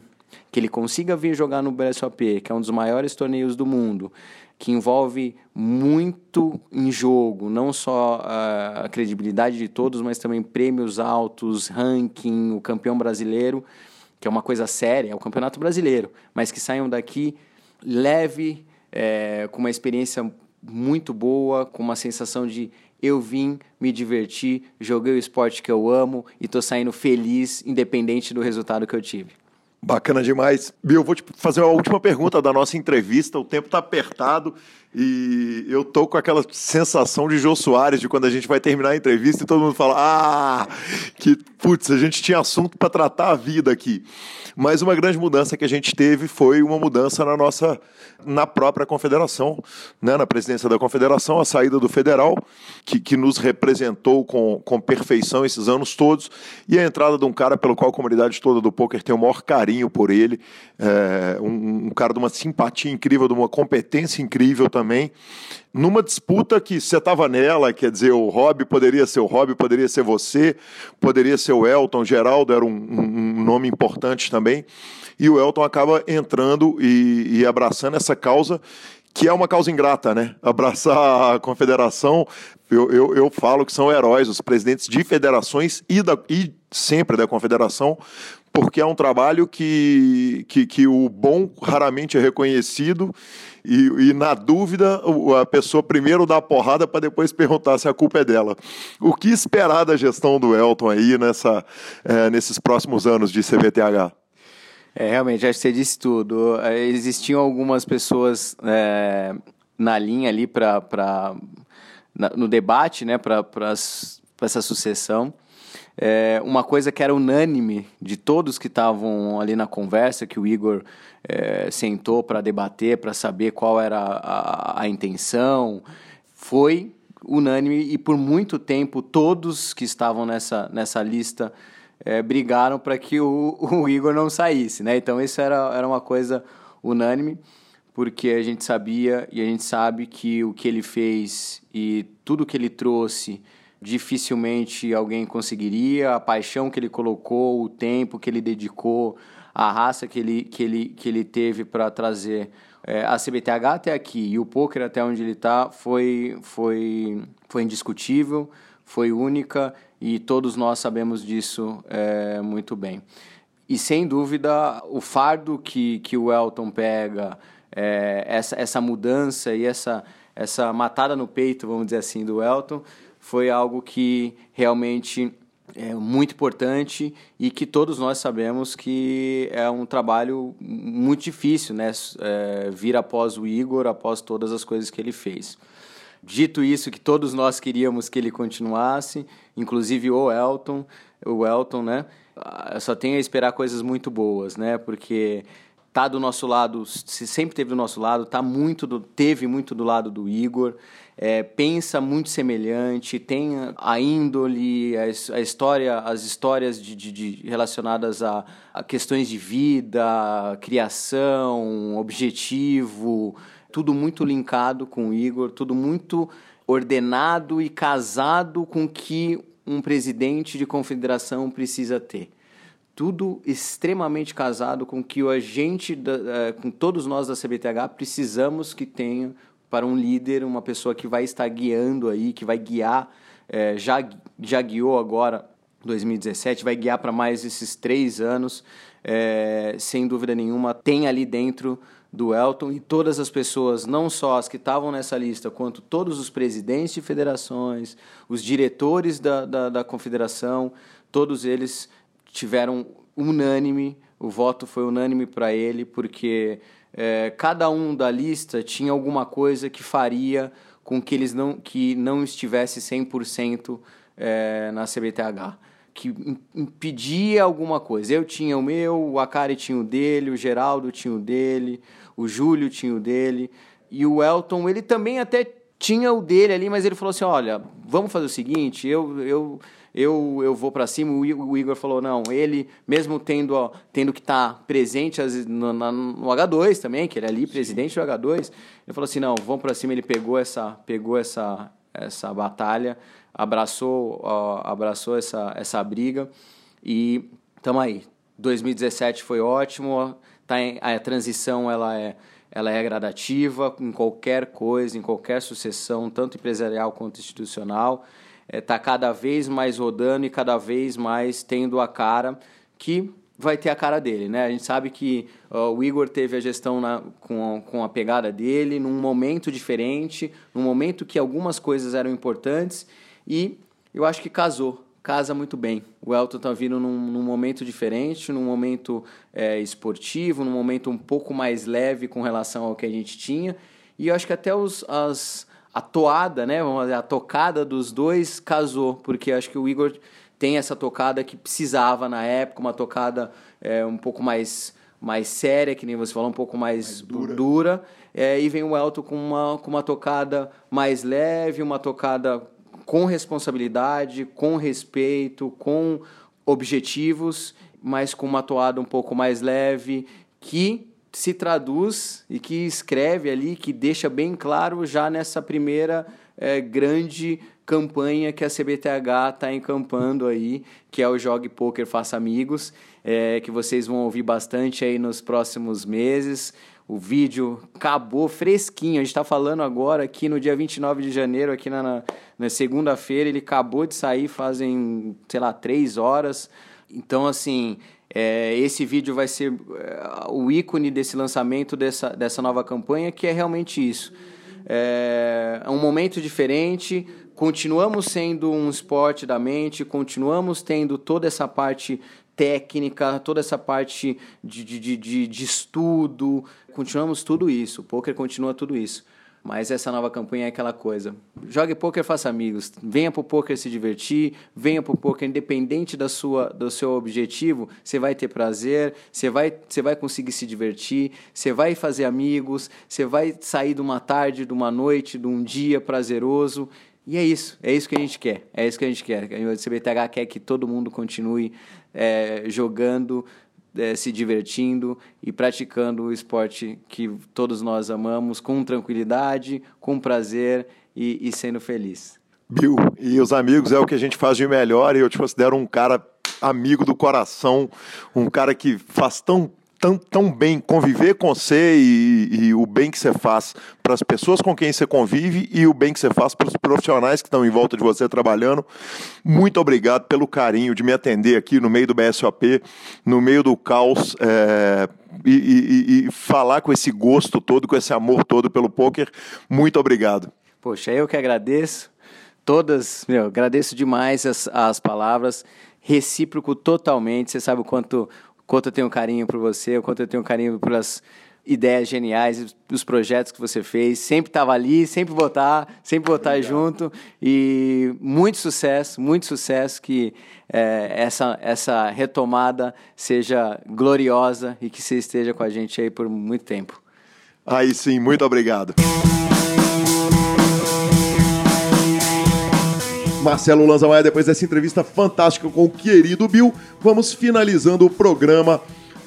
Que ele consiga vir jogar no BSOP, que é um dos maiores torneios do mundo, que envolve muito em jogo, não só a, a credibilidade de todos, mas também prêmios altos, ranking, o campeão brasileiro, que é uma coisa séria, é o campeonato brasileiro, mas que saiam daqui leve, é, com uma experiência muito boa, com uma sensação de eu vim, me diverti, joguei o esporte que eu amo e tô saindo feliz, independente do resultado que eu tive.
Bacana demais. Bill, eu vou te fazer uma última pergunta da nossa entrevista. O tempo está apertado e eu tô com aquela sensação de Jô Soares de quando a gente vai terminar a entrevista e todo mundo fala: Ah, que putz, a gente tinha assunto para tratar a vida aqui. Mas uma grande mudança que a gente teve foi uma mudança na nossa, na própria confederação, né? na presidência da confederação, a saída do federal, que, que nos representou com, com perfeição esses anos todos, e a entrada de um cara pelo qual a comunidade toda do poker tem o maior carinho por ele, é, um, um cara de uma simpatia incrível, de uma competência incrível também numa disputa que você estava nela, quer dizer, o Rob poderia ser o Rob, poderia ser você, poderia ser o Elton, Geraldo era um, um nome importante também, e o Elton acaba entrando e, e abraçando essa causa que é uma causa ingrata, né? Abraçar a confederação, eu, eu, eu, falo que são heróis, os presidentes de federações e, da, e sempre da confederação, porque é um trabalho que, que, que o bom raramente é reconhecido e, e, na dúvida a pessoa primeiro dá a porrada para depois perguntar se a culpa é dela. O que esperar da gestão do Elton aí nessa, é, nesses próximos anos de CVTH?
É, realmente, acho que você disse tudo. É, existiam algumas pessoas é, na linha ali para no debate, né, para essa sucessão. É, uma coisa que era unânime de todos que estavam ali na conversa, que o Igor é, sentou para debater, para saber qual era a, a intenção, foi unânime e por muito tempo todos que estavam nessa, nessa lista é, brigaram para que o, <laughs> o, Igor não saísse, né? Então isso era, era uma coisa unânime, porque a gente sabia e a gente sabe que o que ele fez e tudo que ele trouxe dificilmente alguém conseguiria, a paixão que ele colocou, o tempo que ele dedicou, a raça que ele, que ele, que ele teve para trazer é, a CBTH até aqui e o poker até onde ele está foi, foi, foi indiscutível, foi única e todos nós sabemos disso é, muito bem. E sem dúvida, o fardo que, que o Elton pega, é, essa, essa mudança e essa, essa matada no peito, vamos dizer assim, do Elton, foi algo que realmente é muito importante e que todos nós sabemos que é um trabalho muito difícil, né? É, vir após o Igor, após todas as coisas que ele fez. Dito isso, que todos nós queríamos que ele continuasse, inclusive o Elton, o Elton, né? Ah, só tenho a esperar coisas muito boas, né? Porque tá do nosso lado, se sempre teve do nosso lado, tá muito do, teve muito do lado do Igor. É, pensa muito semelhante, tem a índole, a, a história, as histórias de, de, de relacionadas a, a, questões de vida, criação, objetivo, tudo muito linkado com o Igor, tudo muito ordenado e casado com o que um presidente de confederação precisa ter tudo extremamente casado com que o agente, da, é, com todos nós da CBTH precisamos que tenha para um líder, uma pessoa que vai estar guiando aí, que vai guiar, é, já, já guiou agora 2017, vai guiar para mais esses três anos, é, sem dúvida nenhuma, tem ali dentro do Elton e todas as pessoas, não só as que estavam nessa lista, quanto todos os presidentes de federações, os diretores da, da, da confederação, todos eles tiveram unânime, o voto foi unânime para ele, porque é, cada um da lista tinha alguma coisa que faria com que eles não, que não estivesse 100% é, na CBTH, que impedia alguma coisa. Eu tinha o meu, o Akari tinha o dele, o Geraldo tinha o dele, o Júlio tinha o dele, e o Elton, ele também até tinha o dele ali, mas ele falou assim, olha, vamos fazer o seguinte, eu, eu eu, eu vou para cima. O Igor falou, não, ele, mesmo tendo, ó, tendo que estar tá presente no, no, H2 também, que ele é ali, presidente do H2, ele falou assim, não, vamos para cima. Ele pegou essa, pegou essa, essa batalha, abraçou, ó, abraçou essa, essa briga e estamos aí. 2017 foi ótimo, tá em, a transição ela é, ela é gradativa em qualquer coisa, em qualquer sucessão, tanto empresarial quanto institucional está é, tá cada vez mais rodando e cada vez mais tendo a cara que vai ter a cara dele, né? A gente sabe que uh, o Igor teve a gestão na, com, com a pegada dele, num momento diferente, num momento que algumas coisas eram importantes e eu acho que casou, casa muito bem. O Elton está vindo num, num, momento diferente, num momento é, esportivo, num momento um pouco mais leve com relação ao que a gente tinha e eu acho que até os, as, a toada, né, vamos dizer, a tocada dos dois casou, porque acho que o Igor tem essa tocada que precisava na época, uma tocada é, um pouco mais mais séria, que nem você falou, um pouco mais, mais dura, dura. É, e vem o Elton com uma, com uma tocada mais leve, uma tocada com responsabilidade, com respeito, com objetivos, mas com uma toada um pouco mais leve, que se traduz e que escreve ali, que deixa bem claro já nessa primeira é, grande campanha que a CBTH está encampando aí, que é o Jogue Poker Faça Amigos, é, que vocês vão ouvir bastante aí nos próximos meses. O vídeo acabou fresquinho. A gente está falando agora aqui no dia 29 de janeiro, aqui na, na segunda-feira. Ele acabou de sair fazem, sei lá, três horas. Então, assim, é, esse vídeo vai ser é, o ícone desse lançamento dessa, dessa nova campanha, que é realmente isso. É, é um momento diferente, continuamos sendo um esporte da mente, continuamos tendo toda essa parte técnica, toda essa parte de, de, de, de estudo, continuamos tudo isso, o poker continua tudo isso. Mas essa nova campanha é aquela coisa. Jogue poker, faça amigos. Venha pro poker se divertir, venha pro poker independente da sua, do seu objetivo, você vai ter prazer, você vai, você vai conseguir se divertir, você vai fazer amigos, você vai sair de uma tarde, de uma noite, de um dia prazeroso. E é isso, é isso que a gente quer. É isso que a gente quer. A CBTH quer que todo mundo continue é, jogando, é, se divertindo e praticando o esporte que todos nós amamos, com tranquilidade, com prazer e, e sendo feliz.
Bill, e os amigos é o que a gente faz de melhor e eu te considero um cara amigo do coração, um cara que faz tão tão, tão bem conviver com você e, e o bem que você faz para as pessoas com quem você convive e o bem que você faz para os profissionais que estão em volta de você trabalhando. Muito obrigado pelo carinho de me atender aqui no meio do BSOP, no meio do caos. É, e, e, e falar com esse gosto todo, com esse amor todo pelo poker. Muito obrigado.
Poxa, eu que agradeço. Todas, meu, agradeço demais as, as palavras recíproco totalmente. Você sabe o quanto quanto eu tenho carinho por você, o quanto eu tenho carinho pelas ideias geniais, os projetos que você fez. Sempre estava ali, sempre votar, sempre votar junto. E muito sucesso, muito sucesso. Que é, essa, essa retomada seja gloriosa e que você esteja com a gente aí por muito tempo.
Aí sim, muito obrigado.
Marcelo Lanza Maia, depois dessa entrevista fantástica com o querido Bill, vamos finalizando o programa,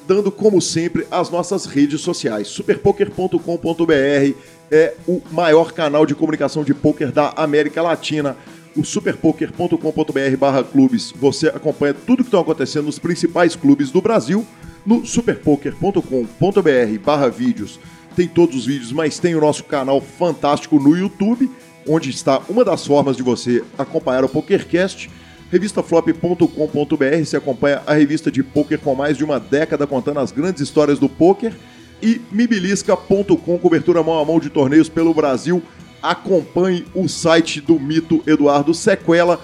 dando, como sempre, as nossas redes sociais. superpoker.com.br é o maior canal de comunicação de poker da América Latina. O superpoker.com.br barra clubes. Você acompanha tudo que está acontecendo nos principais clubes do Brasil. No superpoker.com.br barra vídeos tem todos os vídeos, mas tem o nosso canal fantástico no YouTube onde está uma das formas de você acompanhar o PokerCast. Revistaflop.com.br se acompanha a revista de poker com mais de uma década contando as grandes histórias do poker. E mibilisca.com, cobertura mão a mão de torneios pelo Brasil. Acompanhe o site do mito Eduardo Sequela.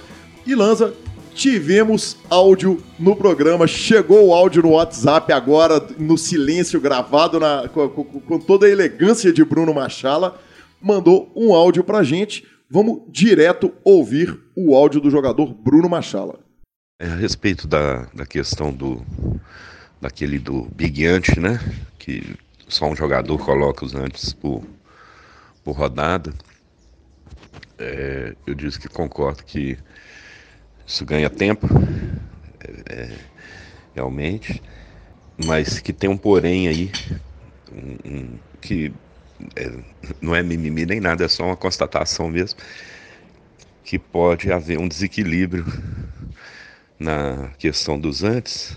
E Lanza, tivemos áudio no programa. Chegou o áudio no WhatsApp agora, no silêncio, gravado na, com, com, com toda a elegância de Bruno Machala mandou um áudio pra gente. Vamos direto ouvir o áudio do jogador Bruno Machala.
É a respeito da, da questão do daquele do Big Ante, né? Que só um jogador coloca os antes por, por rodada. É, eu disse que concordo que isso ganha tempo, é, é, realmente, mas que tem um porém aí, um, um, que é, não é mimimi nem nada, é só uma constatação mesmo, que pode haver um desequilíbrio na questão dos antes,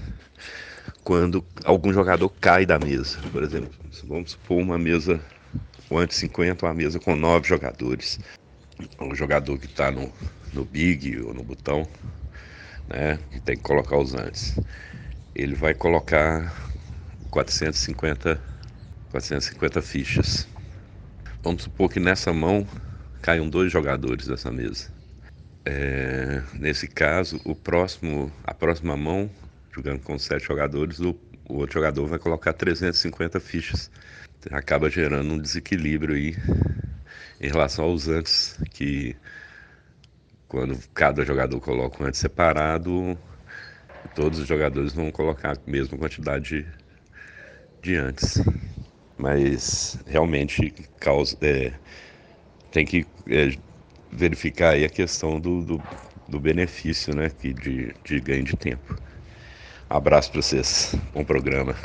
quando algum jogador cai da mesa. Por exemplo, vamos supor uma mesa, o antes 50, uma mesa com nove jogadores. O jogador que está no, no big ou no botão, né, que tem que colocar os antes, ele vai colocar 450 450 fichas. Vamos supor que nessa mão caiam dois jogadores dessa mesa. É, nesse caso, o próximo, a próxima mão, jogando com sete jogadores, o, o outro jogador vai colocar 350 fichas. Acaba gerando um desequilíbrio aí em relação aos antes, que quando cada jogador coloca um antes separado, todos os jogadores vão colocar a mesma quantidade de, de antes mas realmente causa, é, tem que é, verificar aí a questão do, do, do benefício né, que de, de ganho de tempo. Abraço para vocês, bom programa.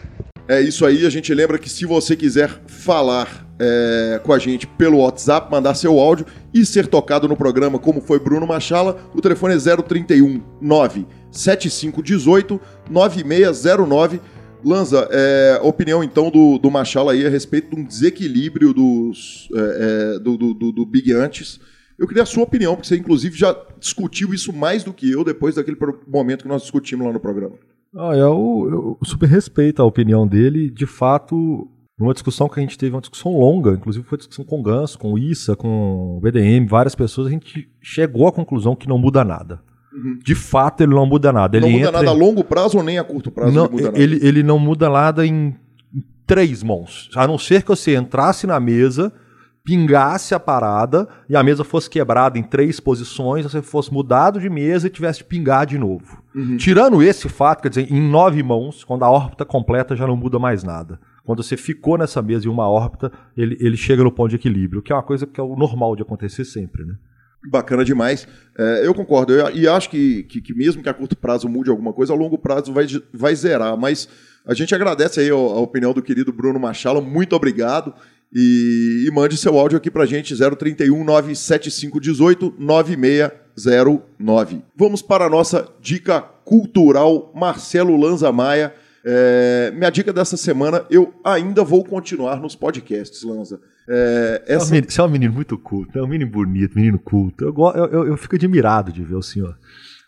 É isso aí, a gente lembra que se você quiser falar é, com a gente pelo WhatsApp, mandar seu áudio e ser tocado no programa, como foi Bruno Machala, o telefone é 031 97518 9609 Lanza, é, opinião então do, do Machala aí a respeito de um desequilíbrio dos, é, é, do, do, do, Big Antes. Eu queria a sua opinião, porque você inclusive já discutiu isso mais do que eu depois daquele momento que nós discutimos lá no programa.
Ah, eu, eu super respeito a opinião dele. De fato, numa discussão que a gente teve, uma discussão longa, inclusive foi discussão com o Ganso, com o Issa, com o BDM, várias pessoas, a gente chegou à conclusão que não muda nada. Uhum. De fato, ele não muda nada.
Não
ele
muda nada a longo prazo ou nem a curto prazo?
Não, ele, ele, ele, não muda nada em, em três mãos. A não ser que você entrasse na mesa, pingasse a parada e a mesa fosse quebrada em três posições, você fosse mudado de mesa e tivesse de pingar de novo. Uhum. Tirando esse fato, quer dizer, em nove mãos, quando a órbita completa já não muda mais nada. Quando você ficou nessa mesa em uma órbita, ele, ele chega no ponto de equilíbrio, que é uma coisa que é o normal de acontecer sempre, né?
Bacana demais. É, eu concordo. Eu, e acho que, que, que, mesmo que a curto prazo mude alguma coisa, a longo prazo vai, vai zerar. Mas a gente agradece aí a, a opinião do querido Bruno Machala. Muito obrigado. E, e mande seu áudio aqui pra gente, 031 975 18 9609. Vamos para a nossa dica cultural, Marcelo Lanza Maia. É, minha dica dessa semana, eu ainda vou continuar nos podcasts, Lanza.
É, essa... você, é um menino, é um menino muito culto, é um menino bonito, menino culto. Eu, eu, eu, eu fico admirado de ver o senhor.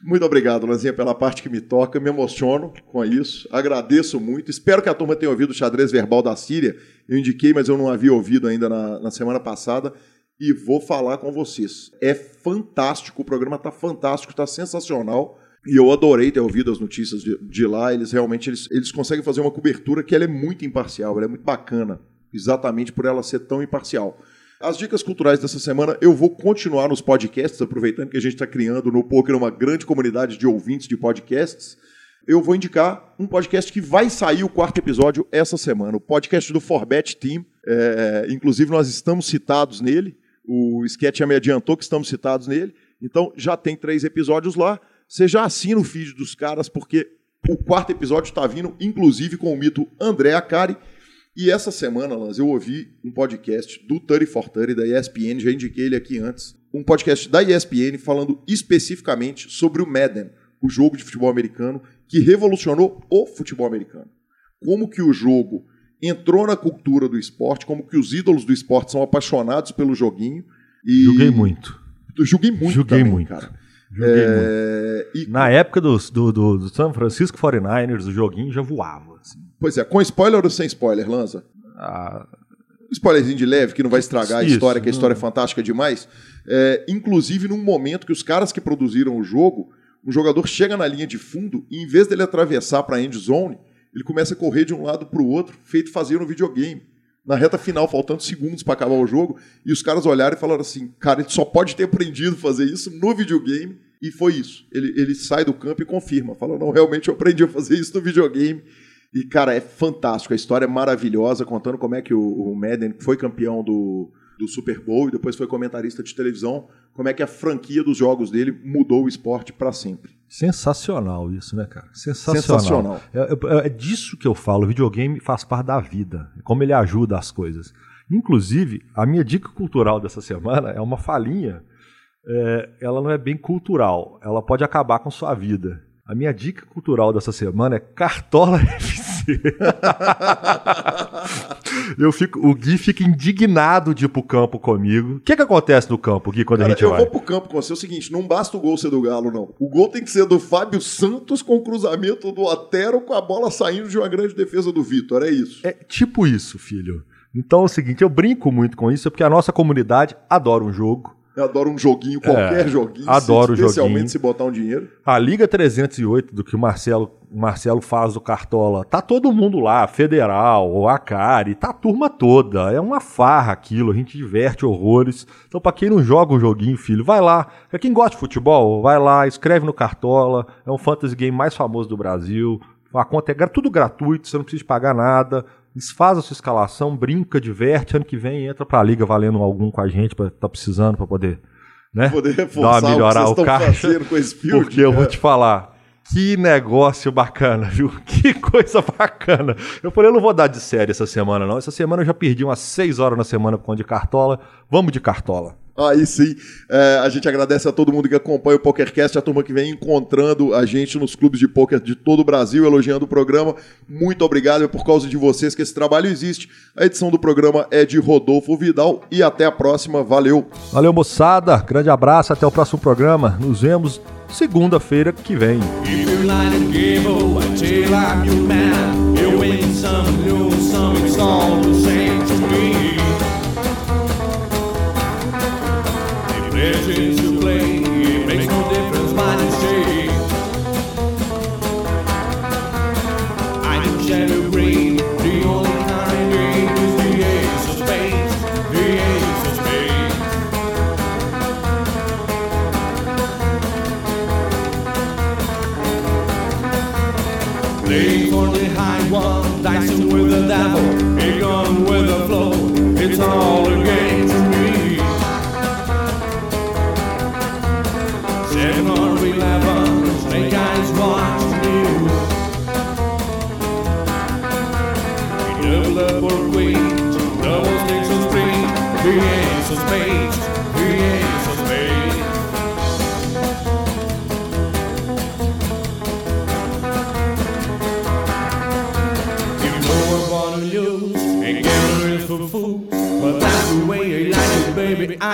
Muito obrigado, Lanzinha, pela parte que me toca. Me emociono com isso. Agradeço muito. Espero que a turma tenha ouvido o xadrez verbal da Síria. Eu indiquei, mas eu não havia ouvido ainda na, na semana passada. E vou falar com vocês. É fantástico, o programa está fantástico, está sensacional. E eu adorei ter ouvido as notícias de, de lá. Eles realmente eles, eles conseguem fazer uma cobertura que ela é muito imparcial, ela é muito bacana, exatamente por ela ser tão imparcial. As dicas culturais dessa semana eu vou continuar nos podcasts, aproveitando que a gente está criando no Poker uma grande comunidade de ouvintes de podcasts. Eu vou indicar um podcast que vai sair o quarto episódio essa semana, o podcast do Forbet Team. É, inclusive, nós estamos citados nele. O Sketch já me adiantou que estamos citados nele. Então, já tem três episódios lá. Você já assina o feed dos caras, porque o quarto episódio está vindo, inclusive, com o mito André Acari e essa semana, Lance, eu ouvi um podcast do 30 for 30 da ESPN, já indiquei ele aqui antes, um podcast da ESPN falando especificamente sobre o Madden, o jogo de futebol americano que revolucionou o futebol americano. Como que o jogo entrou na cultura do esporte, como que os ídolos do esporte são apaixonados pelo joguinho. E...
Joguei muito.
Joguei muito
Joguei
também,
muito.
cara.
É... E... Na época do, do, do, do San Francisco 49ers, o joguinho já voava. Assim.
Pois é, com spoiler ou sem spoiler, Lanza? Ah, spoilerzinho de leve, que não vai estragar Isso, a história, que a história não. é fantástica demais. É, inclusive, num momento que os caras que produziram o jogo, um jogador chega na linha de fundo e, em vez dele atravessar para a end zone, ele começa a correr de um lado para o outro, feito fazer no videogame. Na reta final, faltando segundos para acabar o jogo, e os caras olharam e falaram assim: cara, ele só pode ter aprendido a fazer isso no videogame. E foi isso. Ele, ele sai do campo e confirma. Fala: não, realmente eu aprendi a fazer isso no videogame. E, cara, é fantástico. A história é maravilhosa, contando como é que o, o Madden foi campeão do, do Super Bowl e depois foi comentarista de televisão, como é que a franquia dos jogos dele mudou o esporte para sempre.
Sensacional isso, né, cara? Sensacional. Sensacional. É, é, é, disso que eu falo. O videogame faz parte da vida, como ele ajuda as coisas. Inclusive, a minha dica cultural dessa semana é uma falinha. É, ela não é bem cultural, ela pode acabar com sua vida. A minha dica cultural dessa semana é Cartola <laughs> FC. eu fico, o Gui fica indignado de ir pro campo comigo. O que, que acontece no campo, Gui, quando Cara, a gente
eu
vai?
Eu vou pro campo com você. É o seguinte: não basta o gol ser do Galo, não. O gol tem que ser do Fábio Santos com o cruzamento do Otero com a bola saindo de uma grande defesa do Vitor. É isso.
É tipo isso, filho. Então é o seguinte: eu brinco muito com isso, porque a nossa comunidade adora um jogo.
Eu adoro um joguinho, qualquer é, joguinho.
Adoro
se, Especialmente
joguinho.
se botar um dinheiro.
A Liga 308, do que o Marcelo, Marcelo faz do Cartola, tá todo mundo lá, Federal, o Acari, tá a turma toda. É uma farra aquilo, a gente diverte horrores. Então, pra quem não joga um joguinho, filho, vai lá. Pra quem gosta de futebol, vai lá, escreve no Cartola. É um fantasy game mais famoso do Brasil. A conta é tudo gratuito, você não precisa pagar nada faz a sua escalação, brinca, diverte, ano que vem entra pra liga valendo algum com a gente, pra, tá precisando para poder, né?
Poder reforçar Dar melhorar o, que o caixa. Com esse
porque eu vou te falar, que negócio bacana, viu? <laughs> Que coisa bacana. Eu falei, eu não vou dar de série essa semana, não. Essa semana eu já perdi umas 6 horas na semana com de cartola. Vamos de cartola.
Aí sim, é, a gente agradece a todo mundo que acompanha o PokerCast, a turma que vem encontrando a gente nos clubes de poker de todo o Brasil, elogiando o programa. Muito obrigado, é por causa de vocês que esse trabalho existe. A edição do programa é de Rodolfo Vidal e até a próxima. Valeu.
Valeu, moçada. Grande abraço, até o próximo programa. Nos vemos segunda-feira que vem.
There's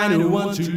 901 two.